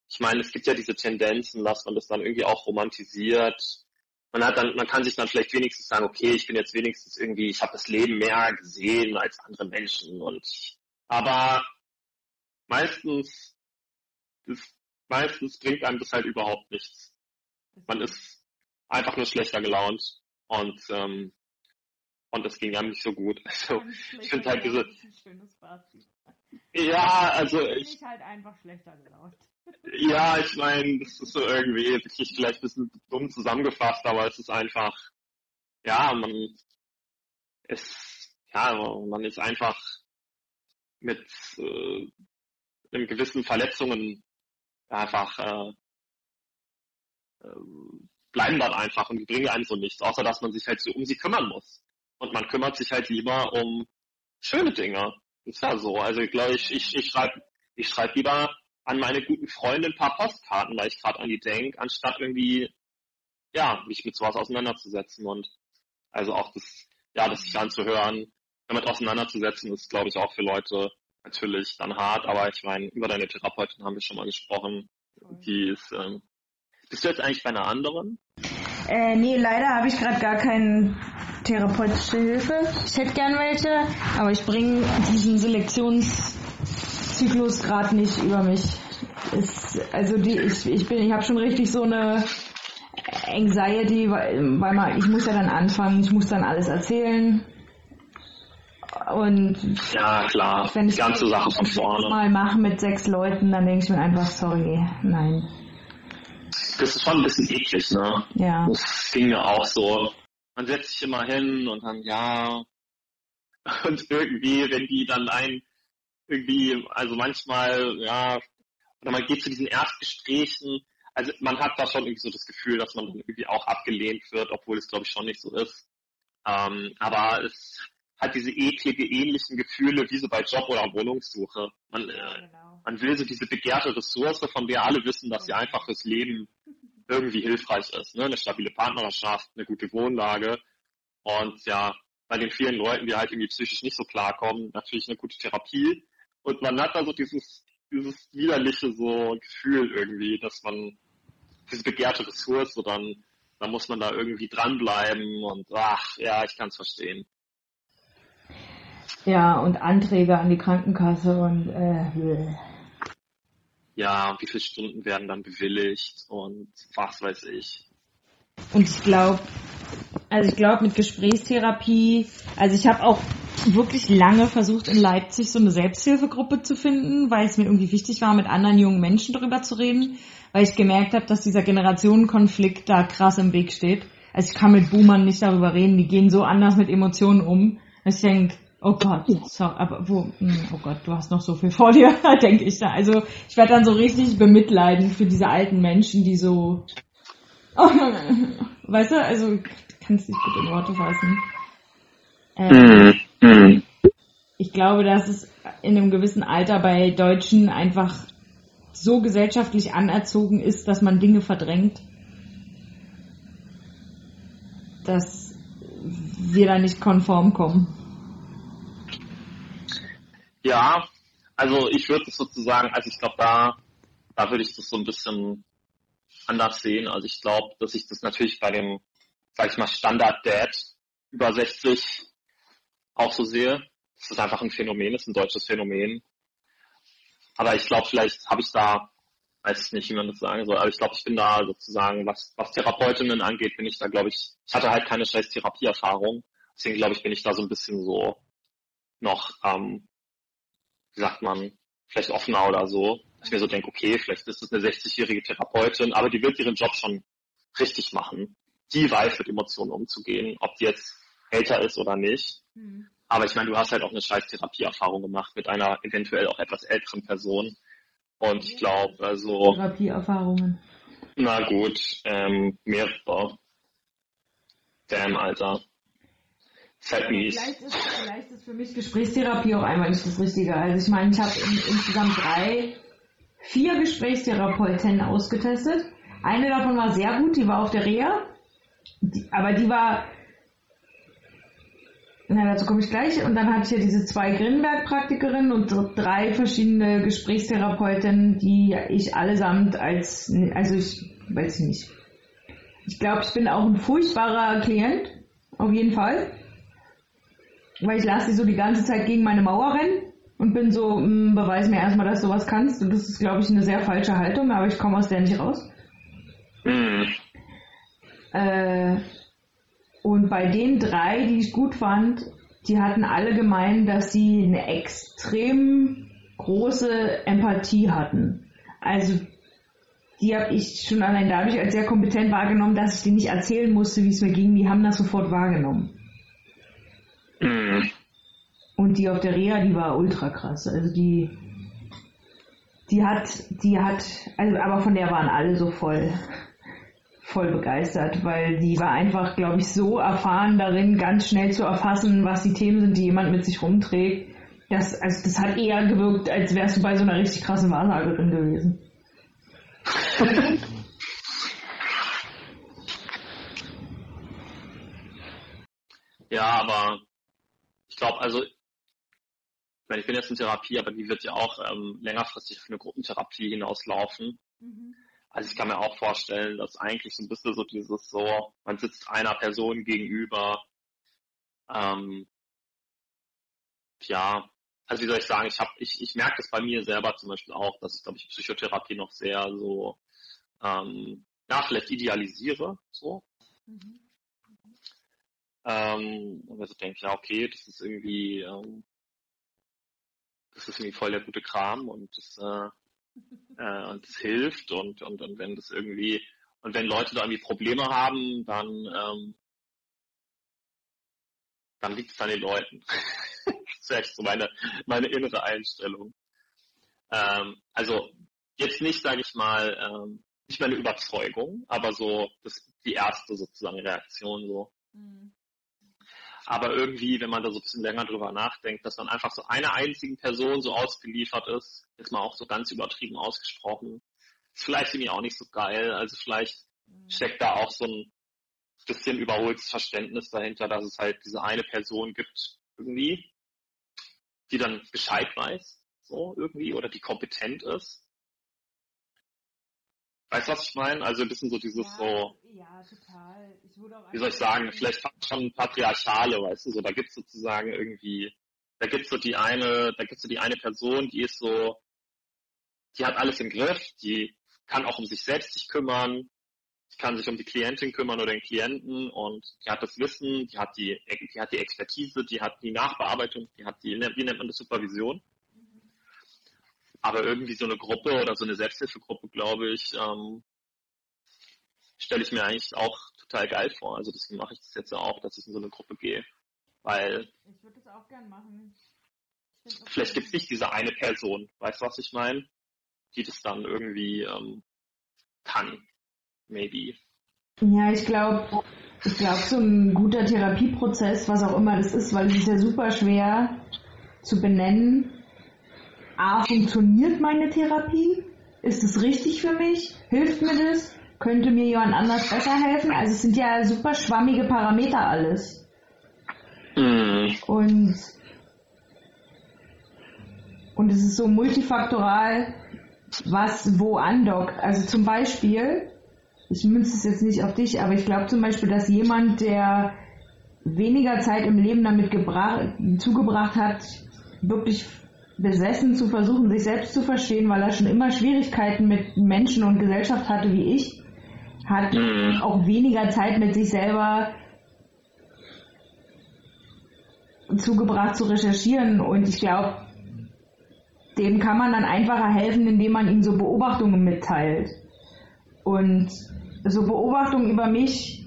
Ich meine, es gibt ja diese Tendenzen, dass man das dann irgendwie auch romantisiert. Man hat dann, man kann sich dann vielleicht wenigstens sagen, okay, ich bin jetzt wenigstens irgendwie, ich habe das Leben mehr gesehen als andere Menschen und aber meistens ist, meistens bringt einem das halt überhaupt nichts. Man ist einfach nur schlechter gelaunt und ähm, und das ging einem nicht so gut. Also ich finde halt diese. Ja, also ich. ich halt einfach schlechter gelaunt. Ja, ich meine, das ist so irgendwie wirklich vielleicht ein bisschen dumm zusammengefasst, aber es ist einfach, ja, man ist, ja, man ist einfach mit äh, einem gewissen Verletzungen einfach äh, äh, bleiben dann einfach und die bringen einem so nichts, außer dass man sich halt so um sie kümmern muss. Und man kümmert sich halt lieber um schöne Dinge. Ist ja so. Also ich glaube, ich, ich, ich schreibe ich schreib lieber an meine guten Freunde ein paar Postkarten, weil ich gerade an die denke, anstatt irgendwie, ja, mich mit sowas auseinanderzusetzen und also auch das, ja, das sich anzuhören, damit auseinanderzusetzen, ist, glaube ich, auch für Leute natürlich dann hart, aber ich meine, über deine Therapeutin haben wir schon mal gesprochen. Die ist, ähm, bist du jetzt eigentlich bei einer anderen? Äh, nee, leider habe ich gerade gar keine therapeutische Hilfe. Ich hätte gern welche, aber ich bringe diesen Selektionszyklus gerade nicht über mich. Ist, also die, ich, ich bin, ich habe schon richtig so eine Anxiety, weil, weil man, ich muss ja dann anfangen, ich muss dann alles erzählen. Und ja, klar, wenn ich die ganze Sache von vorne mal mache mit sechs Leuten, dann denke ich mir einfach, sorry, nein. Das ist schon ein bisschen eklig, ne? Ja. Das ging mir auch so. Man setzt sich immer hin und dann, ja. Und irgendwie, wenn die dann ein, irgendwie, also manchmal, ja, oder man geht zu diesen Erstgesprächen, also man hat da schon irgendwie so das Gefühl, dass man irgendwie auch abgelehnt wird, obwohl es glaube ich schon nicht so ist. Ähm, aber es hat diese eklige, ähnlichen Gefühle wie so bei Job- oder Wohnungssuche. Man, äh, genau. man will so diese begehrte Ressource, von der alle wissen, dass sie einfach fürs Leben irgendwie hilfreich ist. Ne? Eine stabile Partnerschaft, eine gute Wohnlage und ja, bei den vielen Leuten, die halt irgendwie psychisch nicht so klarkommen, natürlich eine gute Therapie. Und man hat da so dieses, dieses widerliche so Gefühl irgendwie, dass man diese begehrte Ressource, dann, dann muss man da irgendwie dranbleiben und ach, ja, ich kann es verstehen. Ja, und Anträge an die Krankenkasse und äh, ja, wie viele Stunden werden dann bewilligt und was weiß ich. Und ich glaube, also ich glaube mit Gesprächstherapie, also ich habe auch wirklich lange versucht in Leipzig so eine Selbsthilfegruppe zu finden, weil es mir irgendwie wichtig war, mit anderen jungen Menschen darüber zu reden, weil ich gemerkt habe, dass dieser Generationenkonflikt da krass im Weg steht. Also ich kann mit Boomern nicht darüber reden, die gehen so anders mit Emotionen um. Ich denke, Oh Gott, sorry, aber wo, hm, oh Gott, du hast noch so viel vor dir, denke ich da. Also ich werde dann so richtig bemitleiden für diese alten Menschen, die so, oh, weißt du, also kannst dich bitte in Worte fassen. Ähm, mm, Ich glaube, dass es in einem gewissen Alter bei Deutschen einfach so gesellschaftlich anerzogen ist, dass man Dinge verdrängt, dass wir da nicht konform kommen. Ja, also ich würde es sozusagen, also ich glaube, da, da würde ich das so ein bisschen anders sehen. Also ich glaube, dass ich das natürlich bei dem, sag ich mal, Standard-Dad über 60 auch so sehe. Das ist einfach ein Phänomen, ist ein deutsches Phänomen. Aber ich glaube, vielleicht habe ich da, weiß ich nicht, wie man das sagen soll, aber ich glaube, ich bin da sozusagen, was, was Therapeutinnen angeht, bin ich da, glaube ich, ich hatte halt keine scheiß Therapieerfahrung. Deswegen glaube ich, bin ich da so ein bisschen so noch ähm, wie sagt man, vielleicht offener oder so. Dass ich mir so denke, okay, vielleicht ist das eine 60-jährige Therapeutin, aber die wird ihren Job schon richtig machen. Die weiß, mit Emotionen umzugehen, ob die jetzt älter ist oder nicht. Mhm. Aber ich meine, du hast halt auch eine scheiß Therapieerfahrung gemacht mit einer eventuell auch etwas älteren Person. Und ich glaube, also. Therapieerfahrungen. Na gut, ähm, mehrere. Damn, Alter. Halt vielleicht, ist, vielleicht ist für mich Gesprächstherapie auch einmal nicht das Richtige. Also ich meine, ich habe in, insgesamt drei vier Gesprächstherapeutinnen ausgetestet. Eine davon war sehr gut, die war auf der Reha. Die, aber die war, na, dazu komme ich gleich. Und dann hatte ich ja diese zwei Grinberg-Praktikerinnen und drei verschiedene Gesprächstherapeutinnen, die ich allesamt als, also ich weiß nicht. Ich glaube, ich bin auch ein furchtbarer Klient, auf jeden Fall. Weil ich lasse sie so die ganze Zeit gegen meine Mauer rennen und bin so, mh, hm, beweis mir erstmal, dass du was kannst. Und das ist, glaube ich, eine sehr falsche Haltung, aber ich komme aus der nicht raus. Mhm. Äh, und bei den drei, die ich gut fand, die hatten alle gemeint, dass sie eine extrem große Empathie hatten. Also die habe ich schon allein dadurch als sehr kompetent wahrgenommen, dass ich denen nicht erzählen musste, wie es mir ging. Die haben das sofort wahrgenommen. Mhm. Und die auf der Reha, die war ultra krass. Also die, die hat, die hat, also aber von der waren alle so voll voll begeistert, weil die war einfach, glaube ich, so erfahren darin, ganz schnell zu erfassen, was die Themen sind, die jemand mit sich rumträgt. Das, also das hat eher gewirkt, als wärst du bei so einer richtig krassen Wahrsagerin gewesen. ja, aber glaube, also ich, meine, ich bin jetzt in Therapie, aber die wird ja auch ähm, längerfristig auf eine Gruppentherapie hinauslaufen. Mhm. Also ich kann mir auch vorstellen, dass eigentlich so ein bisschen so dieses so, man sitzt einer Person gegenüber, ähm, ja, also wie soll ich sagen, ich habe, ich, ich merke das bei mir selber zum Beispiel auch, dass ich, glaube ich, Psychotherapie noch sehr so, ähm, ja, vielleicht idealisiere, so. Mhm. Ähm, und also denke, ja, okay, das ist irgendwie, ähm, das ist irgendwie voll der gute Kram und das, äh, äh, und es hilft und, und, und wenn das irgendwie, und wenn Leute da irgendwie Probleme haben, dann, ähm, dann liegt es an den Leuten. das ist echt so meine, meine innere Einstellung. Ähm, also jetzt nicht, sage ich mal, ähm, nicht meine Überzeugung, aber so das die erste sozusagen Reaktion so. Mhm. Aber irgendwie, wenn man da so ein bisschen länger drüber nachdenkt, dass man einfach so einer einzigen Person so ausgeliefert ist, ist man auch so ganz übertrieben ausgesprochen. Ist vielleicht irgendwie auch nicht so geil. Also vielleicht mhm. steckt da auch so ein bisschen überholtes Verständnis dahinter, dass es halt diese eine Person gibt, irgendwie, die dann Bescheid weiß, so irgendwie, oder die kompetent ist. Weißt du, was ich meine? Also ein bisschen so dieses ja, so. Ja, total. Ich wurde auch wie soll ich sagen, vielleicht schon patriarchale, weißt du, so, da gibt's sozusagen irgendwie, da gibt's so die eine, da gibt's so die eine Person, die ist so, die hat alles im Griff, die kann auch um sich selbst sich kümmern, die kann sich um die Klientin kümmern oder den Klienten und die hat das Wissen, die hat die, die hat die Expertise, die hat die Nachbearbeitung, die hat die, wie nennt man das, Supervision. Aber irgendwie so eine Gruppe oder so eine Selbsthilfegruppe, glaube ich, ähm, stelle ich mir eigentlich auch total geil vor. Also deswegen mache ich das jetzt auch, dass ich in so eine Gruppe gehe. Weil. Ich würde das auch gern machen. Vielleicht gibt es nicht diese eine Person, weißt du, was ich meine? Die das dann irgendwie ähm, kann. Maybe. Ja, ich glaube, ich glaube, so ein guter Therapieprozess, was auch immer das ist, weil es ist ja super schwer zu benennen, A, funktioniert meine Therapie? Ist es richtig für mich? Hilft mir das? Könnte mir jemand anders besser helfen? Also es sind ja super schwammige Parameter alles. Mhm. Und, und es ist so multifaktoral, was wo andockt. Also zum Beispiel, ich münze es jetzt nicht auf dich, aber ich glaube zum Beispiel, dass jemand, der weniger Zeit im Leben damit zugebracht hat, wirklich besessen zu versuchen, sich selbst zu verstehen, weil er schon immer Schwierigkeiten mit Menschen und Gesellschaft hatte wie ich, hat mhm. auch weniger Zeit mit sich selber zugebracht zu recherchieren und ich glaube, dem kann man dann einfacher helfen, indem man ihm so Beobachtungen mitteilt. Und so Beobachtungen über mich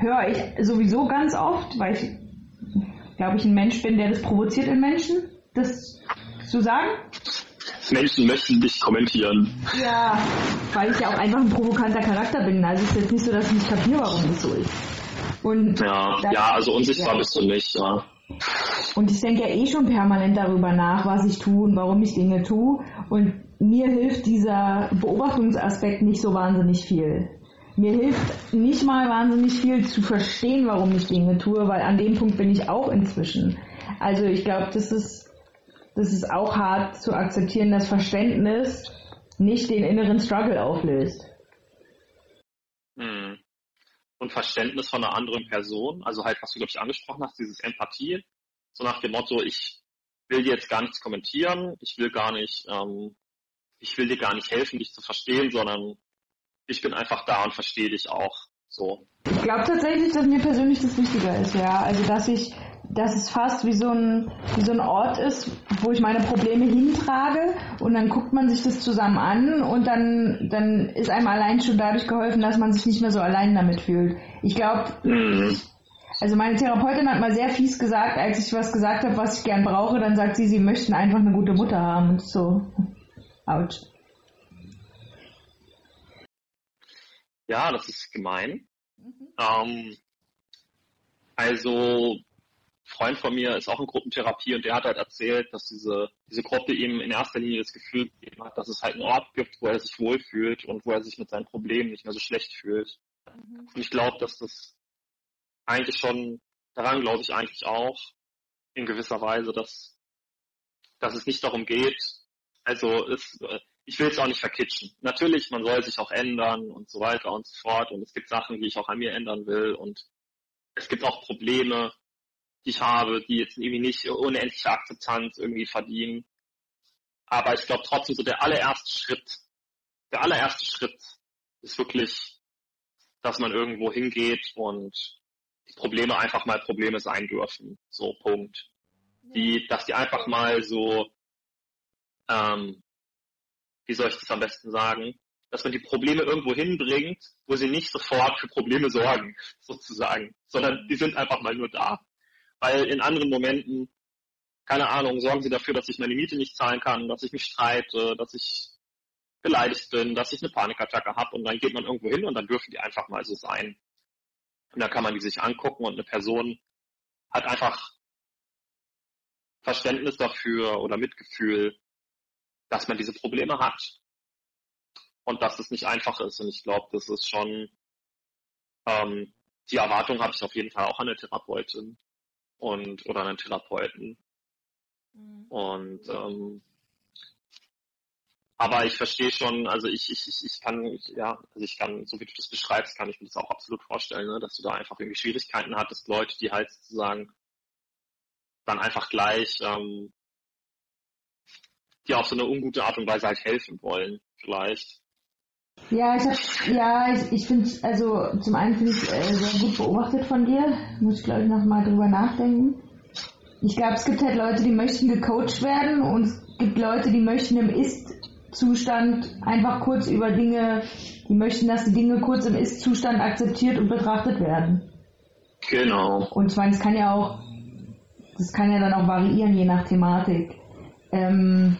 höre ich sowieso ganz oft, weil ich, glaube ich, ein Mensch bin, der das provoziert in Menschen, das zu sagen? Menschen möchten dich kommentieren. Ja, weil ich ja auch einfach ein provokanter Charakter bin. Also es ist jetzt nicht so, dass ich nicht kapiere, warum das so ist. Und ja, ja, also unsichtbar ja. bist du nicht, ja. Und ich denke ja eh schon permanent darüber nach, was ich tue und warum ich Dinge tue. Und mir hilft dieser Beobachtungsaspekt nicht so wahnsinnig viel. Mir hilft nicht mal wahnsinnig viel zu verstehen, warum ich Dinge tue, weil an dem Punkt bin ich auch inzwischen. Also ich glaube, das ist, das ist auch hart zu akzeptieren, dass Verständnis nicht den inneren Struggle auflöst. Hm. Und Verständnis von einer anderen Person, also halt, was du, glaube ich, angesprochen hast, dieses Empathie, so nach dem Motto, ich will dir jetzt gar nichts kommentieren, ich will gar nicht, ähm, ich will dir gar nicht helfen, dich zu verstehen, sondern ich bin einfach da und verstehe dich auch. So. Ich glaube tatsächlich, dass mir persönlich das wichtiger ist, ja. Also dass ich, dass es fast wie so ein, wie so ein Ort ist, wo ich meine Probleme hintrage und dann guckt man sich das zusammen an und dann, dann ist einem allein schon dadurch geholfen, dass man sich nicht mehr so allein damit fühlt. Ich glaube, also meine Therapeutin hat mal sehr fies gesagt, als ich was gesagt habe, was ich gern brauche, dann sagt sie, sie möchten einfach eine gute Mutter haben und so. Autsch. Ja, das ist gemein. Mhm. Ähm, also, Freund von mir ist auch in Gruppentherapie und der hat halt erzählt, dass diese, diese Gruppe ihm in erster Linie das Gefühl gegeben hat, dass es halt einen Ort gibt, wo er sich wohlfühlt und wo er sich mit seinen Problemen nicht mehr so schlecht fühlt. Mhm. Und ich glaube, dass das eigentlich schon, daran glaube ich eigentlich auch, in gewisser Weise, dass, dass es nicht darum geht, also es, ich will es auch nicht verkitschen. Natürlich, man soll sich auch ändern und so weiter und so fort. Und es gibt Sachen, die ich auch an mir ändern will. Und es gibt auch Probleme, die ich habe, die jetzt irgendwie nicht unendliche Akzeptanz irgendwie verdienen. Aber ich glaube trotzdem so der allererste Schritt, der allererste Schritt ist wirklich, dass man irgendwo hingeht und die Probleme einfach mal Probleme sein dürfen. So, Punkt. Die, dass die einfach mal so, ähm, wie soll ich das am besten sagen, dass man die Probleme irgendwo hinbringt, wo sie nicht sofort für Probleme sorgen, sozusagen, sondern die sind einfach mal nur da. Weil in anderen Momenten, keine Ahnung, sorgen sie dafür, dass ich meine Miete nicht zahlen kann, dass ich mich streite, dass ich beleidigt bin, dass ich eine Panikattacke habe und dann geht man irgendwo hin und dann dürfen die einfach mal so sein. Und dann kann man die sich angucken und eine Person hat einfach Verständnis dafür oder Mitgefühl, dass man diese Probleme hat und dass es nicht einfach ist. Und ich glaube, das ist schon ähm, die Erwartung habe ich auf jeden Fall auch an eine Therapeutin und oder einen Therapeuten. Mhm. Und ähm, aber ich verstehe schon, also ich, ich, ich, ich kann, ja, also ich kann, so wie du das beschreibst, kann ich mir das auch absolut vorstellen, ne, dass du da einfach irgendwie Schwierigkeiten hattest, Leute, die halt sozusagen dann einfach gleich ähm, die auf so eine ungute Art und Weise halt helfen wollen, vielleicht. Ja, ich hab, ja, ich, ich finde, also zum einen finde ich äh, sehr gut beobachtet von dir. Muss ich glaube ich nochmal drüber nachdenken. Ich glaube, es gibt halt Leute, die möchten gecoacht werden und es gibt Leute, die möchten im Ist-Zustand einfach kurz über Dinge, die möchten, dass die Dinge kurz im Ist-Zustand akzeptiert und betrachtet werden. Genau. Und ich meine, es kann ja auch, das kann ja dann auch variieren, je nach Thematik. Ähm,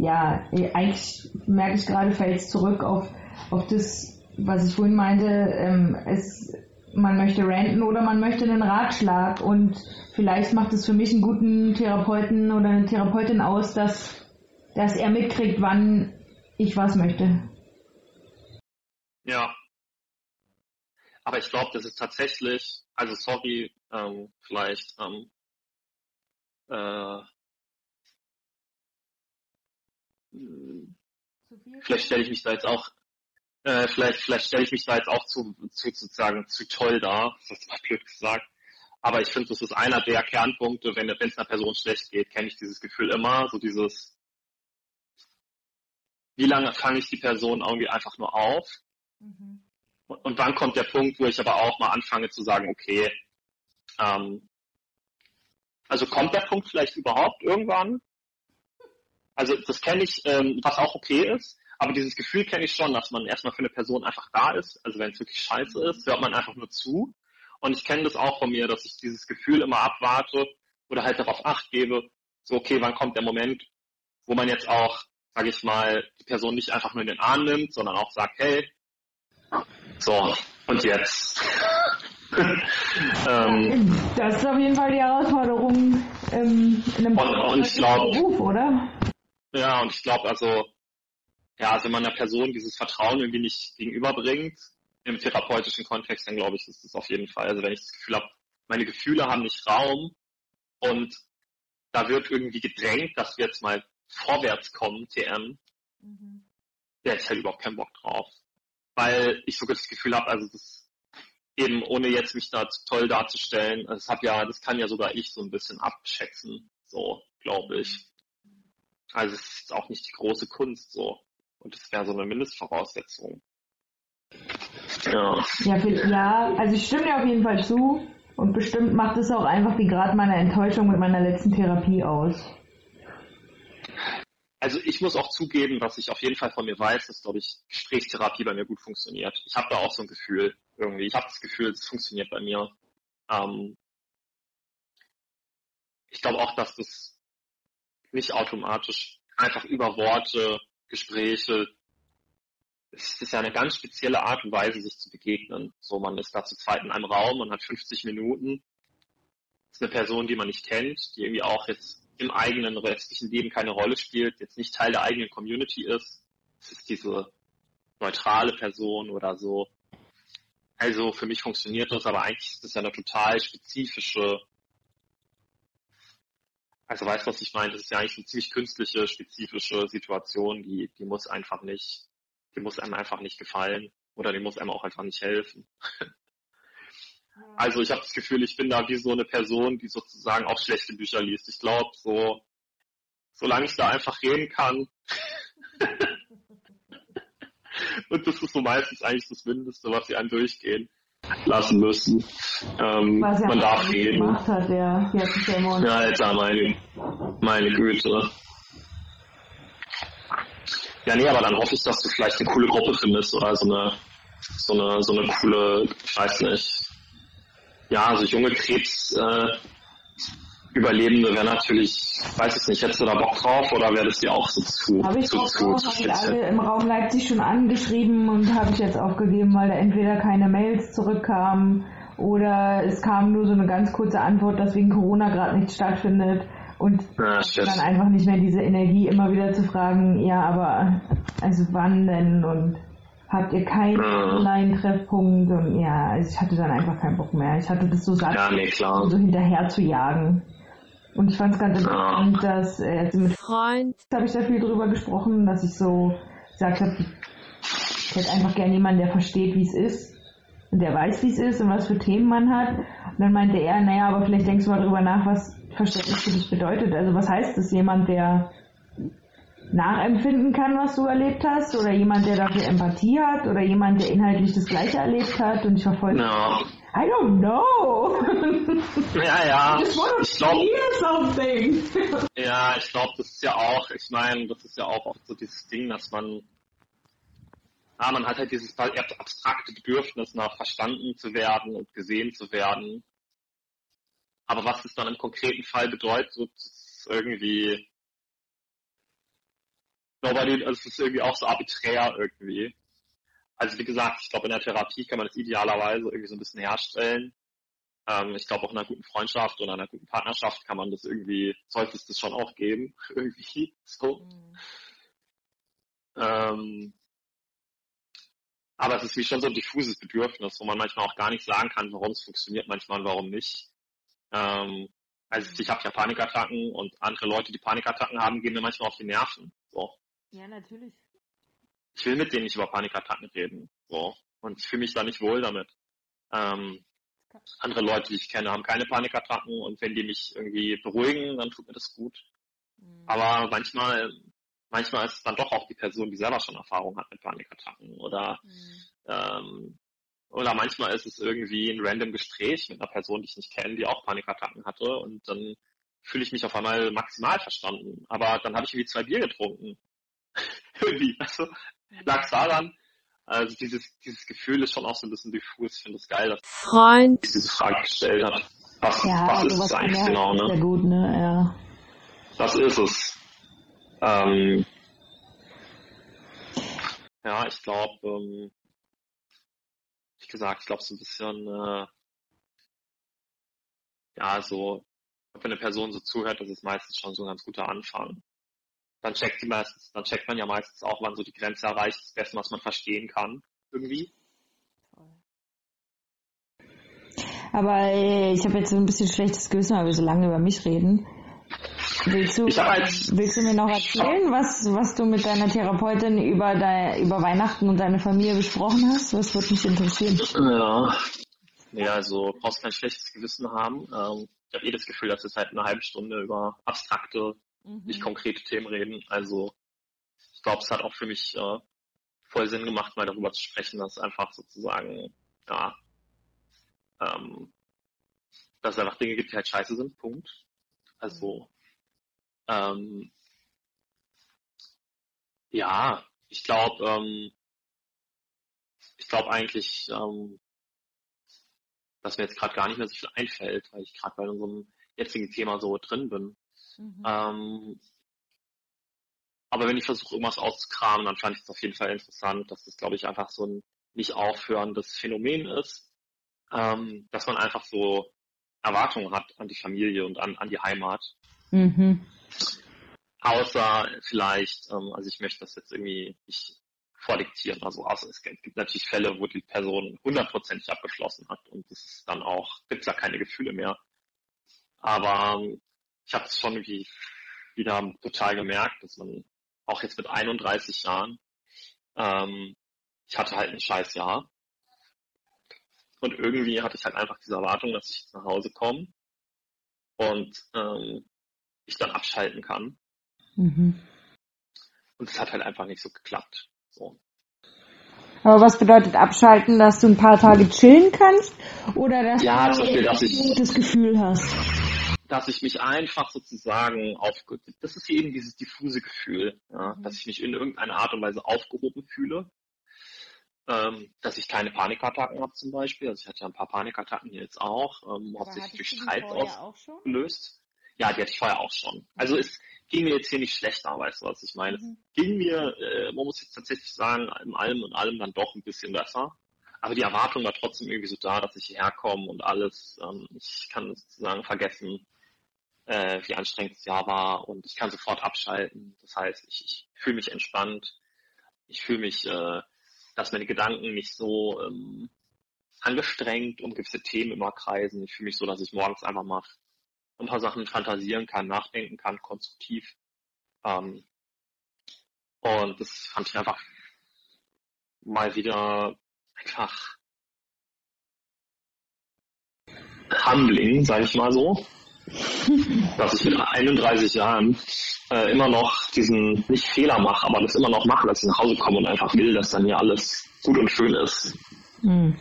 ja, eigentlich merke ich gerade, fällt es zurück auf, auf das, was ich vorhin meinte, ähm, es, man möchte ranten oder man möchte einen Ratschlag und vielleicht macht es für mich einen guten Therapeuten oder eine Therapeutin aus, dass, dass er mitkriegt, wann ich was möchte. Ja. Aber ich glaube, das ist tatsächlich, also sorry, ähm, vielleicht ähm, äh, vielleicht stelle ich mich da jetzt auch, äh, vielleicht, vielleicht stelle ich mich da jetzt auch zu, zu sozusagen zu toll dar, das mal blöd gesagt. Aber ich finde, das ist einer der Kernpunkte, wenn es einer Person schlecht geht, kenne ich dieses Gefühl immer, so dieses, wie lange fange ich die Person irgendwie einfach nur auf? Mhm. Und, und wann kommt der Punkt, wo ich aber auch mal anfange zu sagen, okay, ähm, also kommt der Punkt vielleicht überhaupt irgendwann? Also das kenne ich, ähm, was auch okay ist, aber dieses Gefühl kenne ich schon, dass man erstmal für eine Person einfach da ist. Also wenn es wirklich scheiße ist, hört man einfach nur zu. Und ich kenne das auch von mir, dass ich dieses Gefühl immer abwarte oder halt darauf acht gebe, so okay, wann kommt der Moment, wo man jetzt auch, sage ich mal, die Person nicht einfach nur in den Arm nimmt, sondern auch sagt, hey, so, und jetzt. ähm, das ist auf jeden Fall die Herausforderung ähm, in einem und, und ich glaub, Beruf, oder? Ja, und ich glaube, also, ja, also wenn man einer Person dieses Vertrauen irgendwie nicht gegenüberbringt, im therapeutischen Kontext, dann glaube ich, ist das auf jeden Fall. Also wenn ich das Gefühl habe, meine Gefühle haben nicht Raum und da wird irgendwie gedrängt, dass wir jetzt mal vorwärts kommen, TM, mhm. hätte ich halt überhaupt keinen Bock drauf. Weil ich sogar das Gefühl habe, also das eben ohne jetzt mich da toll darzustellen, das hab ja, das kann ja sogar ich so ein bisschen abschätzen, so, glaube ich. Also es ist auch nicht die große Kunst so. Und das wäre so eine Mindestvoraussetzung. Ja. Ja, ja, also ich stimme dir auf jeden Fall zu. Und bestimmt macht es auch einfach die Grad meiner Enttäuschung mit meiner letzten Therapie aus. Also ich muss auch zugeben, was ich auf jeden Fall von mir weiß, dass, glaube ich, Gesprächstherapie bei mir gut funktioniert. Ich habe da auch so ein Gefühl irgendwie. Ich habe das Gefühl, es funktioniert bei mir. Ähm ich glaube auch, dass das nicht automatisch einfach über Worte, Gespräche es ist ja eine ganz spezielle Art und Weise, sich zu begegnen. So, man ist da zu zweit in einem Raum, man hat 50 Minuten. Ist eine Person, die man nicht kennt, die irgendwie auch jetzt im eigenen restlichen Leben keine Rolle spielt, jetzt nicht Teil der eigenen Community ist. Es ist diese neutrale Person oder so. Also für mich funktioniert das, aber eigentlich ist das ja eine total spezifische, also weißt du, was ich meine? Das ist ja eigentlich eine ziemlich künstliche, spezifische Situation, die, die muss einfach nicht die muss einem einfach nicht gefallen oder die muss einem auch einfach nicht helfen. Also ich habe das Gefühl, ich bin da wie so eine Person, die sozusagen auch schlechte Bücher liest. Ich glaube, so solange ich da einfach reden kann. und das ist so meistens eigentlich das Mindeste, was sie einem durchgehen lassen müssen. Ähm, man darf reden. Gemacht hat, der, der ja, Alter, meine, meine Güte. Ja, nee, aber dann hoffe ich, dass du vielleicht eine coole Gruppe findest oder so eine, so eine, so eine coole, ich weiß nicht, ja, so junge Krebs, äh, Überlebende wäre natürlich, weiß ich nicht, hättest du da Bock drauf oder wäre das dir auch so zu, hab ich zu, zu, zu ich alle im Raum Leipzig schon angeschrieben und habe ich jetzt aufgegeben, weil da entweder keine Mails zurückkamen oder es kam nur so eine ganz kurze Antwort, dass wegen Corona gerade nichts stattfindet. Und ja, dann einfach nicht mehr diese Energie, immer wieder zu fragen, ja, aber also wann denn und habt ihr keinen Online-Treffpunkt und ja, also ich hatte dann einfach keinen Bock mehr. Ich hatte das so satt, ja, nee, so hinterher zu jagen. Und ich fand es ganz interessant, dass äh, mit Freund habe ich da viel drüber gesprochen, dass ich so gesagt habe, ich hätte einfach gerne jemanden, der versteht, wie es ist und der weiß, wie es ist und was für Themen man hat. Und dann meinte er, naja, aber vielleicht denkst du mal drüber nach, was Verständnis für dich bedeutet. Also was heißt das? Jemand, der nachempfinden kann, was du erlebt hast, oder jemand, der dafür Empathie hat, oder jemand, der inhaltlich das Gleiche erlebt hat und ich verfolge. No. I don't know. Ja, ja. Ich glaube, ja, ich glaube, das ist ja auch, ich meine, das ist ja auch oft so dieses Ding, dass man, ja, man hat halt dieses abstrakte Bedürfnis nach verstanden zu werden und gesehen zu werden. Aber was es dann im konkreten Fall bedeutet, ist irgendwie nobody, also es ist irgendwie auch so arbiträr irgendwie. Also wie gesagt, ich glaube in der Therapie kann man das idealerweise irgendwie so ein bisschen herstellen. Ähm, ich glaube auch in einer guten Freundschaft oder einer guten Partnerschaft kann man das irgendwie, sollte es das schon auch geben, irgendwie so. Mhm. Ähm, aber es ist wie schon so ein diffuses Bedürfnis, wo man manchmal auch gar nicht sagen kann, warum es funktioniert, manchmal und warum nicht. Ähm, also ich habe ja Panikattacken und andere Leute, die Panikattacken haben, gehen mir manchmal auf die Nerven. So. Ja, natürlich. Ich will mit denen nicht über Panikattacken reden. So. Und ich fühle mich da nicht wohl damit. Ähm, andere Leute, die ich kenne, haben keine Panikattacken und wenn die mich irgendwie beruhigen, dann tut mir das gut. Mhm. Aber manchmal, manchmal ist es dann doch auch die Person, die selber schon Erfahrung hat mit Panikattacken oder mhm. ähm, oder manchmal ist es irgendwie ein random Gespräch mit einer Person, die ich nicht kenne, die auch Panikattacken hatte und dann fühle ich mich auf einmal maximal verstanden. Aber dann habe ich irgendwie zwei Bier getrunken. irgendwie, also lag es daran. Also dieses, dieses Gefühl ist schon auch so ein bisschen diffus. Ich finde es geil, dass Freund diese Frage gestellt hat. Was, ja, was ist es eigentlich genau, ne? Sehr gut, ne? Ja. Das ist es. Ähm, ja, ich glaube, ähm, gesagt, ich glaube so ein bisschen, äh, ja, so, wenn eine Person so zuhört, das ist meistens schon so ein ganz guter Anfang. Dann checkt die meistens, dann checkt man ja meistens auch, wann so die Grenze erreicht ist, dessen, was man verstehen kann, irgendwie. Aber äh, ich habe jetzt so ein bisschen schlechtes Gewissen, weil wir so lange über mich reden. Willst du, als, willst du mir noch erzählen, was, was du mit deiner Therapeutin über, dein, über Weihnachten und deine Familie besprochen hast? Was würde mich interessieren? Ja, ja also brauchst kein schlechtes Gewissen haben. Ähm, ich habe eh das Gefühl, dass wir seit einer halben Stunde über abstrakte, mhm. nicht konkrete Themen reden. Also ich glaube, es hat auch für mich äh, voll Sinn gemacht, mal darüber zu sprechen, dass einfach sozusagen, ja, ähm, dass es einfach Dinge gibt, die halt scheiße sind, Punkt. Also ähm, ja, ich glaube, ähm, ich glaube eigentlich, ähm, dass mir jetzt gerade gar nicht mehr so viel einfällt, weil ich gerade bei unserem jetzigen Thema so drin bin. Mhm. Ähm, aber wenn ich versuche, irgendwas auszukramen, dann fand ich es auf jeden Fall interessant, dass das, glaube ich, einfach so ein nicht aufhörendes Phänomen ist, ähm, dass man einfach so Erwartungen hat an die Familie und an, an die Heimat. Mhm. Außer vielleicht, ähm, also ich möchte das jetzt irgendwie nicht vordiktieren. Also außer es gibt natürlich Fälle, wo die Person hundertprozentig abgeschlossen hat und es ist dann auch, gibt es da keine Gefühle mehr. Aber ähm, ich habe es schon irgendwie wieder total gemerkt, dass man auch jetzt mit 31 Jahren, ähm, ich hatte halt ein scheiß Jahr. Und irgendwie hatte ich halt einfach diese Erwartung, dass ich nach Hause komme und ähm, ich dann abschalten kann. Mhm. Und es hat halt einfach nicht so geklappt. So. Aber was bedeutet abschalten, dass du ein paar Tage chillen kannst? Oder dass ja, du ein gutes Gefühl hast? Dass ich mich einfach sozusagen auf, das ist eben dieses diffuse Gefühl, ja, mhm. dass ich mich in irgendeiner Art und Weise aufgehoben fühle. Ähm, dass ich keine Panikattacken habe zum Beispiel. Also ich hatte ja ein paar Panikattacken jetzt auch, ähm, hauptsächlich durch Streit ausgelöst. Ja, die hatte ich vorher auch schon. Also es, ging mir jetzt hier nicht schlechter, weißt du, was ich meine? Mhm. Ging mir, äh, man muss jetzt tatsächlich sagen, in allem und allem dann doch ein bisschen besser. Aber die Erwartung war trotzdem irgendwie so da, dass ich hierher komme und alles. Ähm, ich kann sozusagen vergessen, äh, wie anstrengend das Jahr war und ich kann sofort abschalten. Das heißt, ich, ich fühle mich entspannt. Ich fühle mich, äh, dass meine Gedanken nicht so ähm, angestrengt um gewisse Themen immer kreisen. Ich fühle mich so, dass ich morgens einfach mal ein paar Sachen fantasieren kann, nachdenken kann, konstruktiv. Ähm, und das fand ich einfach mal wieder einfach humbling, sage ich mal so, dass ich mit 31 Jahren äh, immer noch diesen, nicht Fehler mache, aber das immer noch mache, dass ich nach Hause komme und einfach will, dass dann hier alles gut und schön ist. Mhm.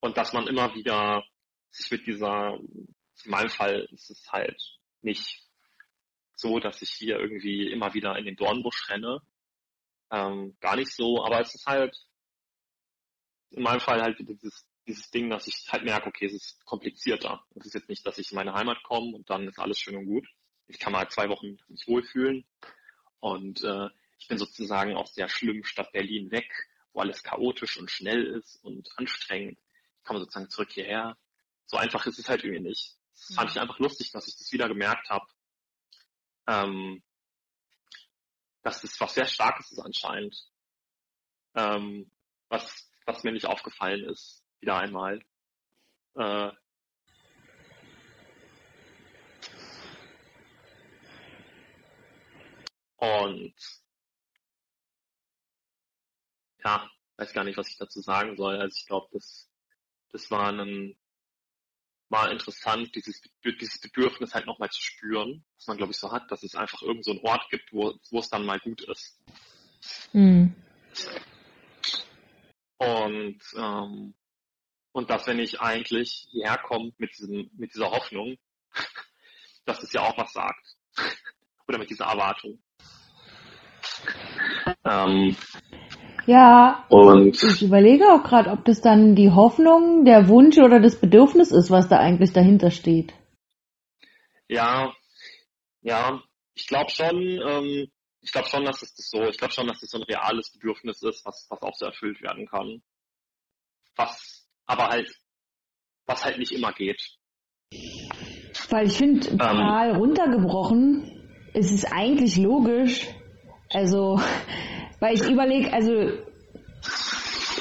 Und dass man immer wieder sich mit dieser in meinem Fall ist es halt nicht so, dass ich hier irgendwie immer wieder in den Dornbusch renne. Ähm, gar nicht so, aber es ist halt in meinem Fall halt dieses, dieses Ding, dass ich halt merke, okay, es ist komplizierter. Es ist jetzt nicht, dass ich in meine Heimat komme und dann ist alles schön und gut. Ich kann mal zwei Wochen mich wohlfühlen und äh, ich bin sozusagen aus der schlimmen Stadt Berlin weg, wo alles chaotisch und schnell ist und anstrengend. Ich komme sozusagen zurück hierher. So einfach ist es halt irgendwie nicht. Das fand ich einfach lustig, dass ich das wieder gemerkt habe. Ähm, dass das was sehr Starkes ist anscheinend. Ähm, was, was mir nicht aufgefallen ist, wieder einmal. Äh, und ja, weiß gar nicht, was ich dazu sagen soll. Also ich glaube, das, das war ein mal interessant, dieses, dieses Bedürfnis halt nochmal zu spüren, was man glaube ich so hat, dass es einfach irgend so einen Ort gibt, wo, wo es dann mal gut ist. Mhm. Und, ähm, und dass wenn ich eigentlich hierher komme mit diesem, mit dieser Hoffnung, dass es ja auch was sagt. Oder mit dieser Erwartung. Ähm, ja, und ich überlege auch gerade, ob das dann die Hoffnung, der Wunsch oder das Bedürfnis ist, was da eigentlich dahinter steht. Ja, ja, ich glaube schon, ähm, ich glaube schon, dass es das so, ich glaube schon, dass es so ein reales Bedürfnis ist, was, was auch so erfüllt werden kann. Was aber halt, was halt nicht immer geht. Weil ich finde, total ähm, runtergebrochen, ist es eigentlich logisch, also, weil ich überlege, also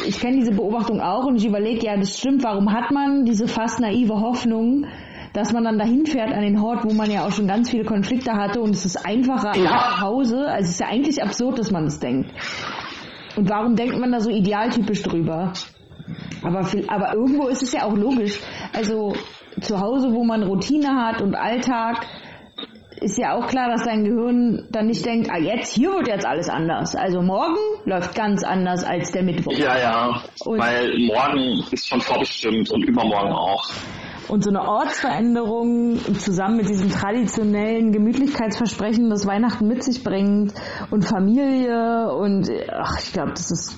ich kenne diese Beobachtung auch und ich überlege, ja, das stimmt, warum hat man diese fast naive Hoffnung, dass man dann dahin fährt an den Hort, wo man ja auch schon ganz viele Konflikte hatte und es ist einfacher ja. zu Hause. Also es ist ja eigentlich absurd, dass man das denkt. Und warum denkt man da so idealtypisch drüber? Aber, aber irgendwo ist es ja auch logisch. Also zu Hause, wo man Routine hat und Alltag, ist ja auch klar, dass dein Gehirn dann nicht denkt, ah jetzt, hier wird jetzt alles anders. Also morgen läuft ganz anders als der Mittwoch. Ja, ja, und weil morgen ist schon vorbestimmt und übermorgen auch. Und so eine Ortsveränderung zusammen mit diesem traditionellen Gemütlichkeitsversprechen, das Weihnachten mit sich bringt und Familie und ach, ich glaube, das ist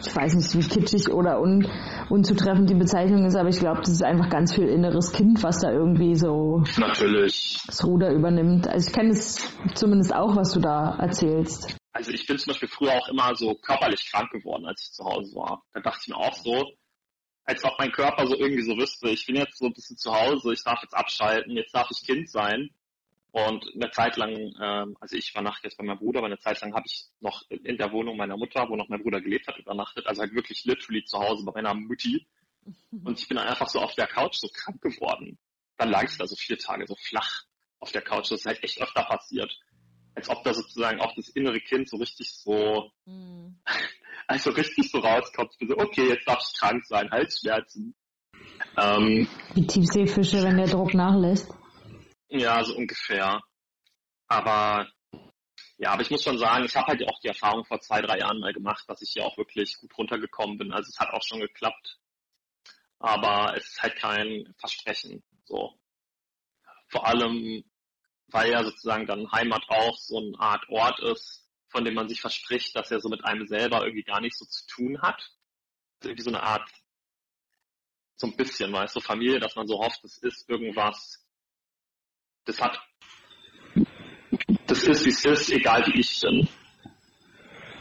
ich weiß nicht, wie kitschig oder un, unzutreffend die Bezeichnung ist, aber ich glaube, das ist einfach ganz viel inneres Kind, was da irgendwie so Natürlich. das Ruder übernimmt. Also ich kenne es zumindest auch, was du da erzählst. Also ich bin zum Beispiel früher auch immer so körperlich krank geworden, als ich zu Hause war. Da dachte ich mir auch so, als ob mein Körper so irgendwie so wüsste, ich bin jetzt so ein bisschen zu Hause, ich darf jetzt abschalten, jetzt darf ich Kind sein. Und eine Zeit lang, ähm, also ich übernachte jetzt bei meinem Bruder, aber eine Zeit lang habe ich noch in der Wohnung meiner Mutter, wo noch mein Bruder gelebt hat, übernachtet. Also halt wirklich literally zu Hause bei meiner Mutti. Und ich bin dann einfach so auf der Couch so krank geworden. Dann lag ich da so vier Tage so flach auf der Couch. Das ist halt echt öfter passiert. Als ob da sozusagen auch das innere Kind so richtig so, mm. also richtig so rauskommt. Ich bin so, okay, jetzt darf ich krank sein, Halsschmerzen. Ähm, Wie Tiefseefische, wenn der Druck nachlässt. Ja, so ungefähr. Aber ja, aber ich muss schon sagen, ich habe halt auch die Erfahrung vor zwei, drei Jahren mal gemacht, dass ich hier auch wirklich gut runtergekommen bin. Also es hat auch schon geklappt. Aber es ist halt kein Versprechen. So. Vor allem, weil ja sozusagen dann Heimat auch so eine Art Ort ist, von dem man sich verspricht, dass er so mit einem selber irgendwie gar nicht so zu tun hat. Also irgendwie so eine Art, so ein bisschen, weißt du, so Familie, dass man so hofft, es ist irgendwas das hat, das ist, wie es ist, egal wie ich bin.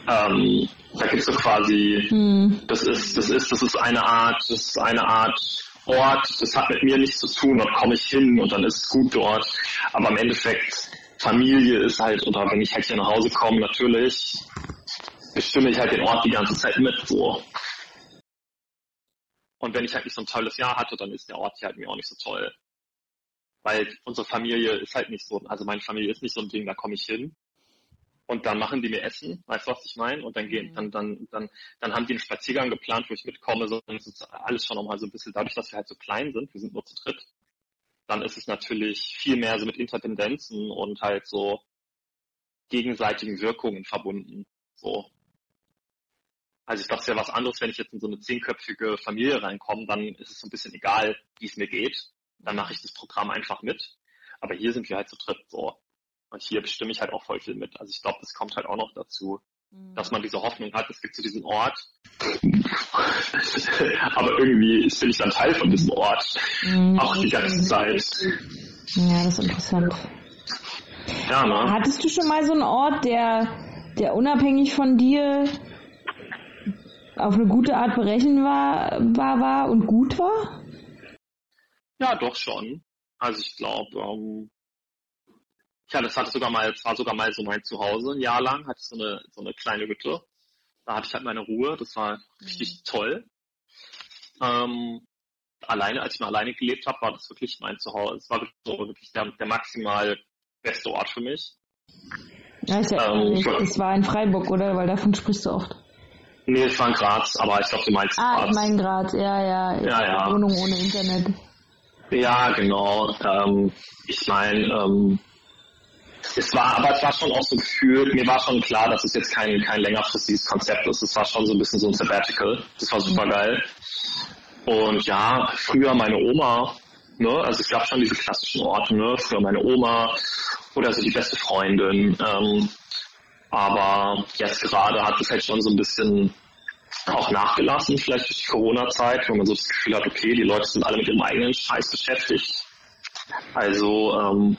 Ähm, da gibt es so quasi, hm. das ist, das ist, das ist eine Art, das ist eine Art Ort, das hat mit mir nichts zu tun, dort komme ich hin und dann ist es gut dort. Aber im Endeffekt, Familie ist halt, oder wenn ich halt hier nach Hause komme, natürlich bestimme ich halt den Ort die ganze Zeit mit, so. Und wenn ich halt nicht so ein tolles Jahr hatte, dann ist der Ort hier halt mir auch nicht so toll weil unsere Familie ist halt nicht so, also meine Familie ist nicht so ein Ding, da komme ich hin und dann machen die mir Essen, weißt du, was ich meine? Und dann gehen, mhm. dann, dann, dann, dann haben die einen Spaziergang geplant, wo ich mitkomme, sondern es ist alles schon nochmal so ein bisschen, dadurch, dass wir halt so klein sind, wir sind nur zu dritt, dann ist es natürlich viel mehr so mit Interdependenzen und halt so gegenseitigen Wirkungen verbunden. So. Also ich glaube, es wäre was anderes, wenn ich jetzt in so eine zehnköpfige Familie reinkomme, dann ist es so ein bisschen egal, wie es mir geht dann mache ich das Programm einfach mit. Aber hier sind wir halt zu dritt so. Und hier bestimme ich halt auch voll viel mit. Also ich glaube, das kommt halt auch noch dazu, mhm. dass man diese Hoffnung hat, es gibt so diesen Ort. Aber irgendwie bin ich dann Teil von diesem Ort. Mhm, auch die ganze Zeit. Ja, das ist interessant. Ja, ne? Hattest du schon mal so einen Ort, der, der unabhängig von dir auf eine gute Art berechenbar war, war und gut war? Ja, doch schon. Also ich glaube, ähm, ja, das hatte sogar mal, es war sogar mal so mein Zuhause ein Jahr lang, hatte ich so eine, so eine kleine Hütte. Da hatte ich halt meine Ruhe, das war richtig mhm. toll. Ähm, alleine, als ich mal alleine gelebt habe, war das wirklich mein Zuhause. Es war wirklich, der, der maximal beste Ort für mich. Ja, ist ja ähm, das war in Freiburg, oder? Weil davon sprichst du oft. Nee, es war in Graz, aber ich glaube, du meinst Ah, Graz. ich meine Graz, ja, ja. ja, ja. Wohnung ohne Internet. Ja, genau. Ähm, ich meine, ähm, es war, aber es war schon auch so gefühlt, mir war schon klar, dass es jetzt kein, kein längerfristiges Konzept ist. Es war schon so ein bisschen so ein Sabbatical. Das war super geil. Und ja, früher meine Oma, ne, also es gab schon diese klassischen Orte, ne, früher meine Oma oder so die beste Freundin. Ähm, aber jetzt gerade hat es halt schon so ein bisschen auch nachgelassen, vielleicht durch die Corona-Zeit, wo man so das Gefühl hat, okay, die Leute sind alle mit ihrem eigenen Scheiß beschäftigt. Also, ähm,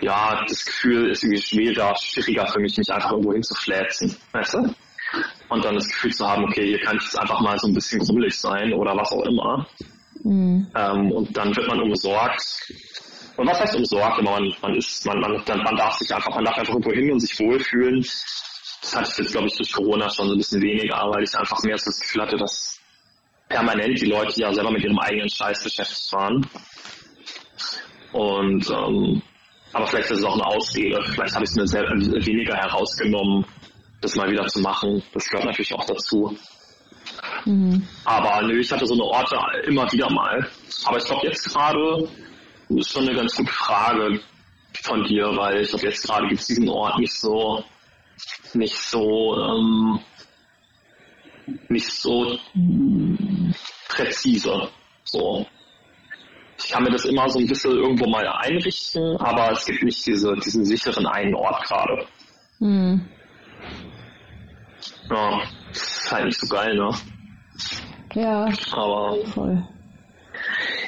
ja, das Gefühl ist irgendwie schwieriger, schwieriger für mich, mich einfach irgendwo hinzufläzen, weißt du? Und dann das Gefühl zu haben, okay, hier kann ich jetzt einfach mal so ein bisschen grummelig sein oder was auch immer. Mhm. Ähm, und dann wird man umsorgt. Und was heißt umsorgt? Man, man ist, man, man, man darf sich einfach, man darf einfach irgendwo hin und sich wohlfühlen. Das hatte ich jetzt, glaube ich, durch Corona schon so ein bisschen weniger, weil ich einfach mehr so das Gefühl hatte, dass permanent die Leute ja selber mit ihrem eigenen Scheiß beschäftigt waren. Und ähm, aber vielleicht ist es auch eine Ausrede. Vielleicht habe ich es mir sehr, weniger herausgenommen, das mal wieder zu machen. Das gehört natürlich auch dazu. Mhm. Aber nö, ich hatte so eine Orte immer wieder mal. Aber ich glaube jetzt gerade ist schon eine ganz gute Frage von dir, weil ich glaube jetzt gerade gibt es diesen Ort nicht so nicht so ähm, nicht so präzise. So. Ich kann mir das immer so ein bisschen irgendwo mal einrichten, aber es gibt nicht diese, diesen sicheren einen Ort gerade. Hm. Ja, ist halt nicht so geil, ne? Ja. Aber. Voll.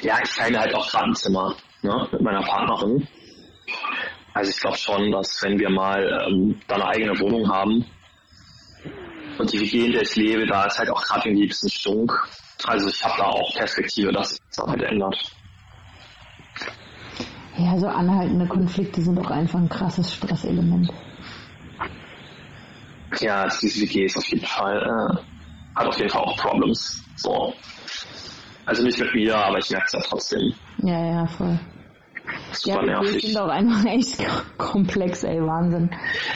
Ja, ich teile halt auch gerade ein Zimmer, ne? Mit meiner Partnerin. Also ich glaube schon, dass wenn wir mal ähm, da eine eigene Wohnung haben, und die WG, in der ich lebe, da ist halt auch gerade irgendwie ein bisschen Stunk. Also ich habe da auch Perspektive, dass sich das halt ändert. Ja, so anhaltende Konflikte sind auch einfach ein krasses Stresselement. Ja, diese WG ist auf jeden Fall, äh, hat auf jeden Fall auch Problems. So. Also nicht mit mir, aber ich merke es ja trotzdem. Ja, ja, voll. Super ja, nervig. Die sind auch einfach echt komplex, ey, Wahnsinn.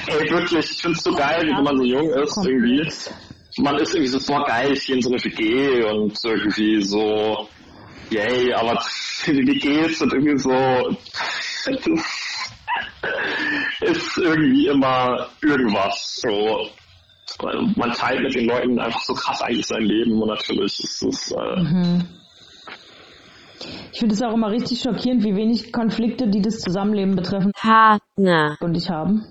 Ey, wirklich, ich find's so geil, wie wenn man so jung ist, komplex. irgendwie. Man ist irgendwie so, boah, geil, ich gehe in so eine WG und irgendwie so, yay, aber die WGs sind irgendwie so, ist irgendwie immer irgendwas, so. Man teilt mit den Leuten einfach so krass eigentlich sein Leben und natürlich ist es, äh, mhm ich finde es auch immer richtig schockierend, wie wenig Konflikte, die das Zusammenleben betreffen, Partner und ich haben.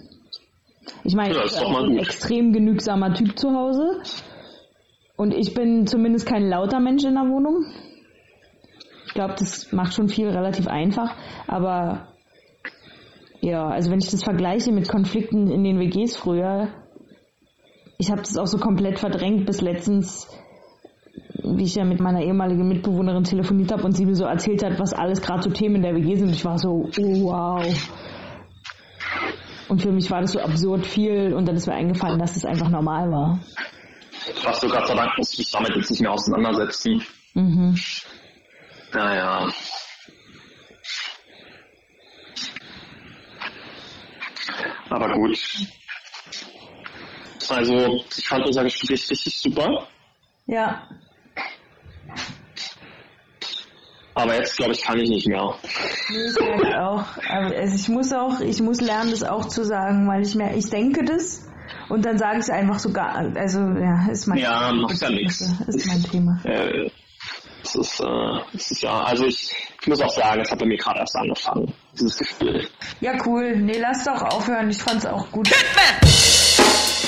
Ich meine, ja, ich bin ein extrem genügsamer Typ zu Hause. Und ich bin zumindest kein lauter Mensch in der Wohnung. Ich glaube, das macht schon viel relativ einfach. Aber ja, also wenn ich das vergleiche mit Konflikten in den WGs früher, ich habe das auch so komplett verdrängt bis letztens wie ich ja mit meiner ehemaligen Mitbewohnerin telefoniert habe und sie mir so erzählt hat, was alles gerade so Themen in der WG sind. Ich war so, oh, wow. Und für mich war das so absurd viel und dann ist mir eingefallen, dass das einfach normal war. Was du Gott sei Dank musst dich damit jetzt nicht mehr auseinandersetzen. Mhm. Naja. Aber gut. Also, ich fand unser Gespräch richtig super. Ja. Aber jetzt, glaube ich, kann ich nicht mehr. Nee, ich auch. Also ich muss auch, ich muss lernen, das auch zu sagen, weil ich mehr, ich denke das und dann sage ich es einfach so gar, also ja, ist mein Ja, macht ja nichts. Ist mein Thema. Äh, es ist, äh, es ist ja, also ich, ich muss auch sagen, es hat bei mir gerade erst angefangen, dieses Gefühl. Ja, cool. Nee, lass doch aufhören. Ich fand's auch gut. Hitman!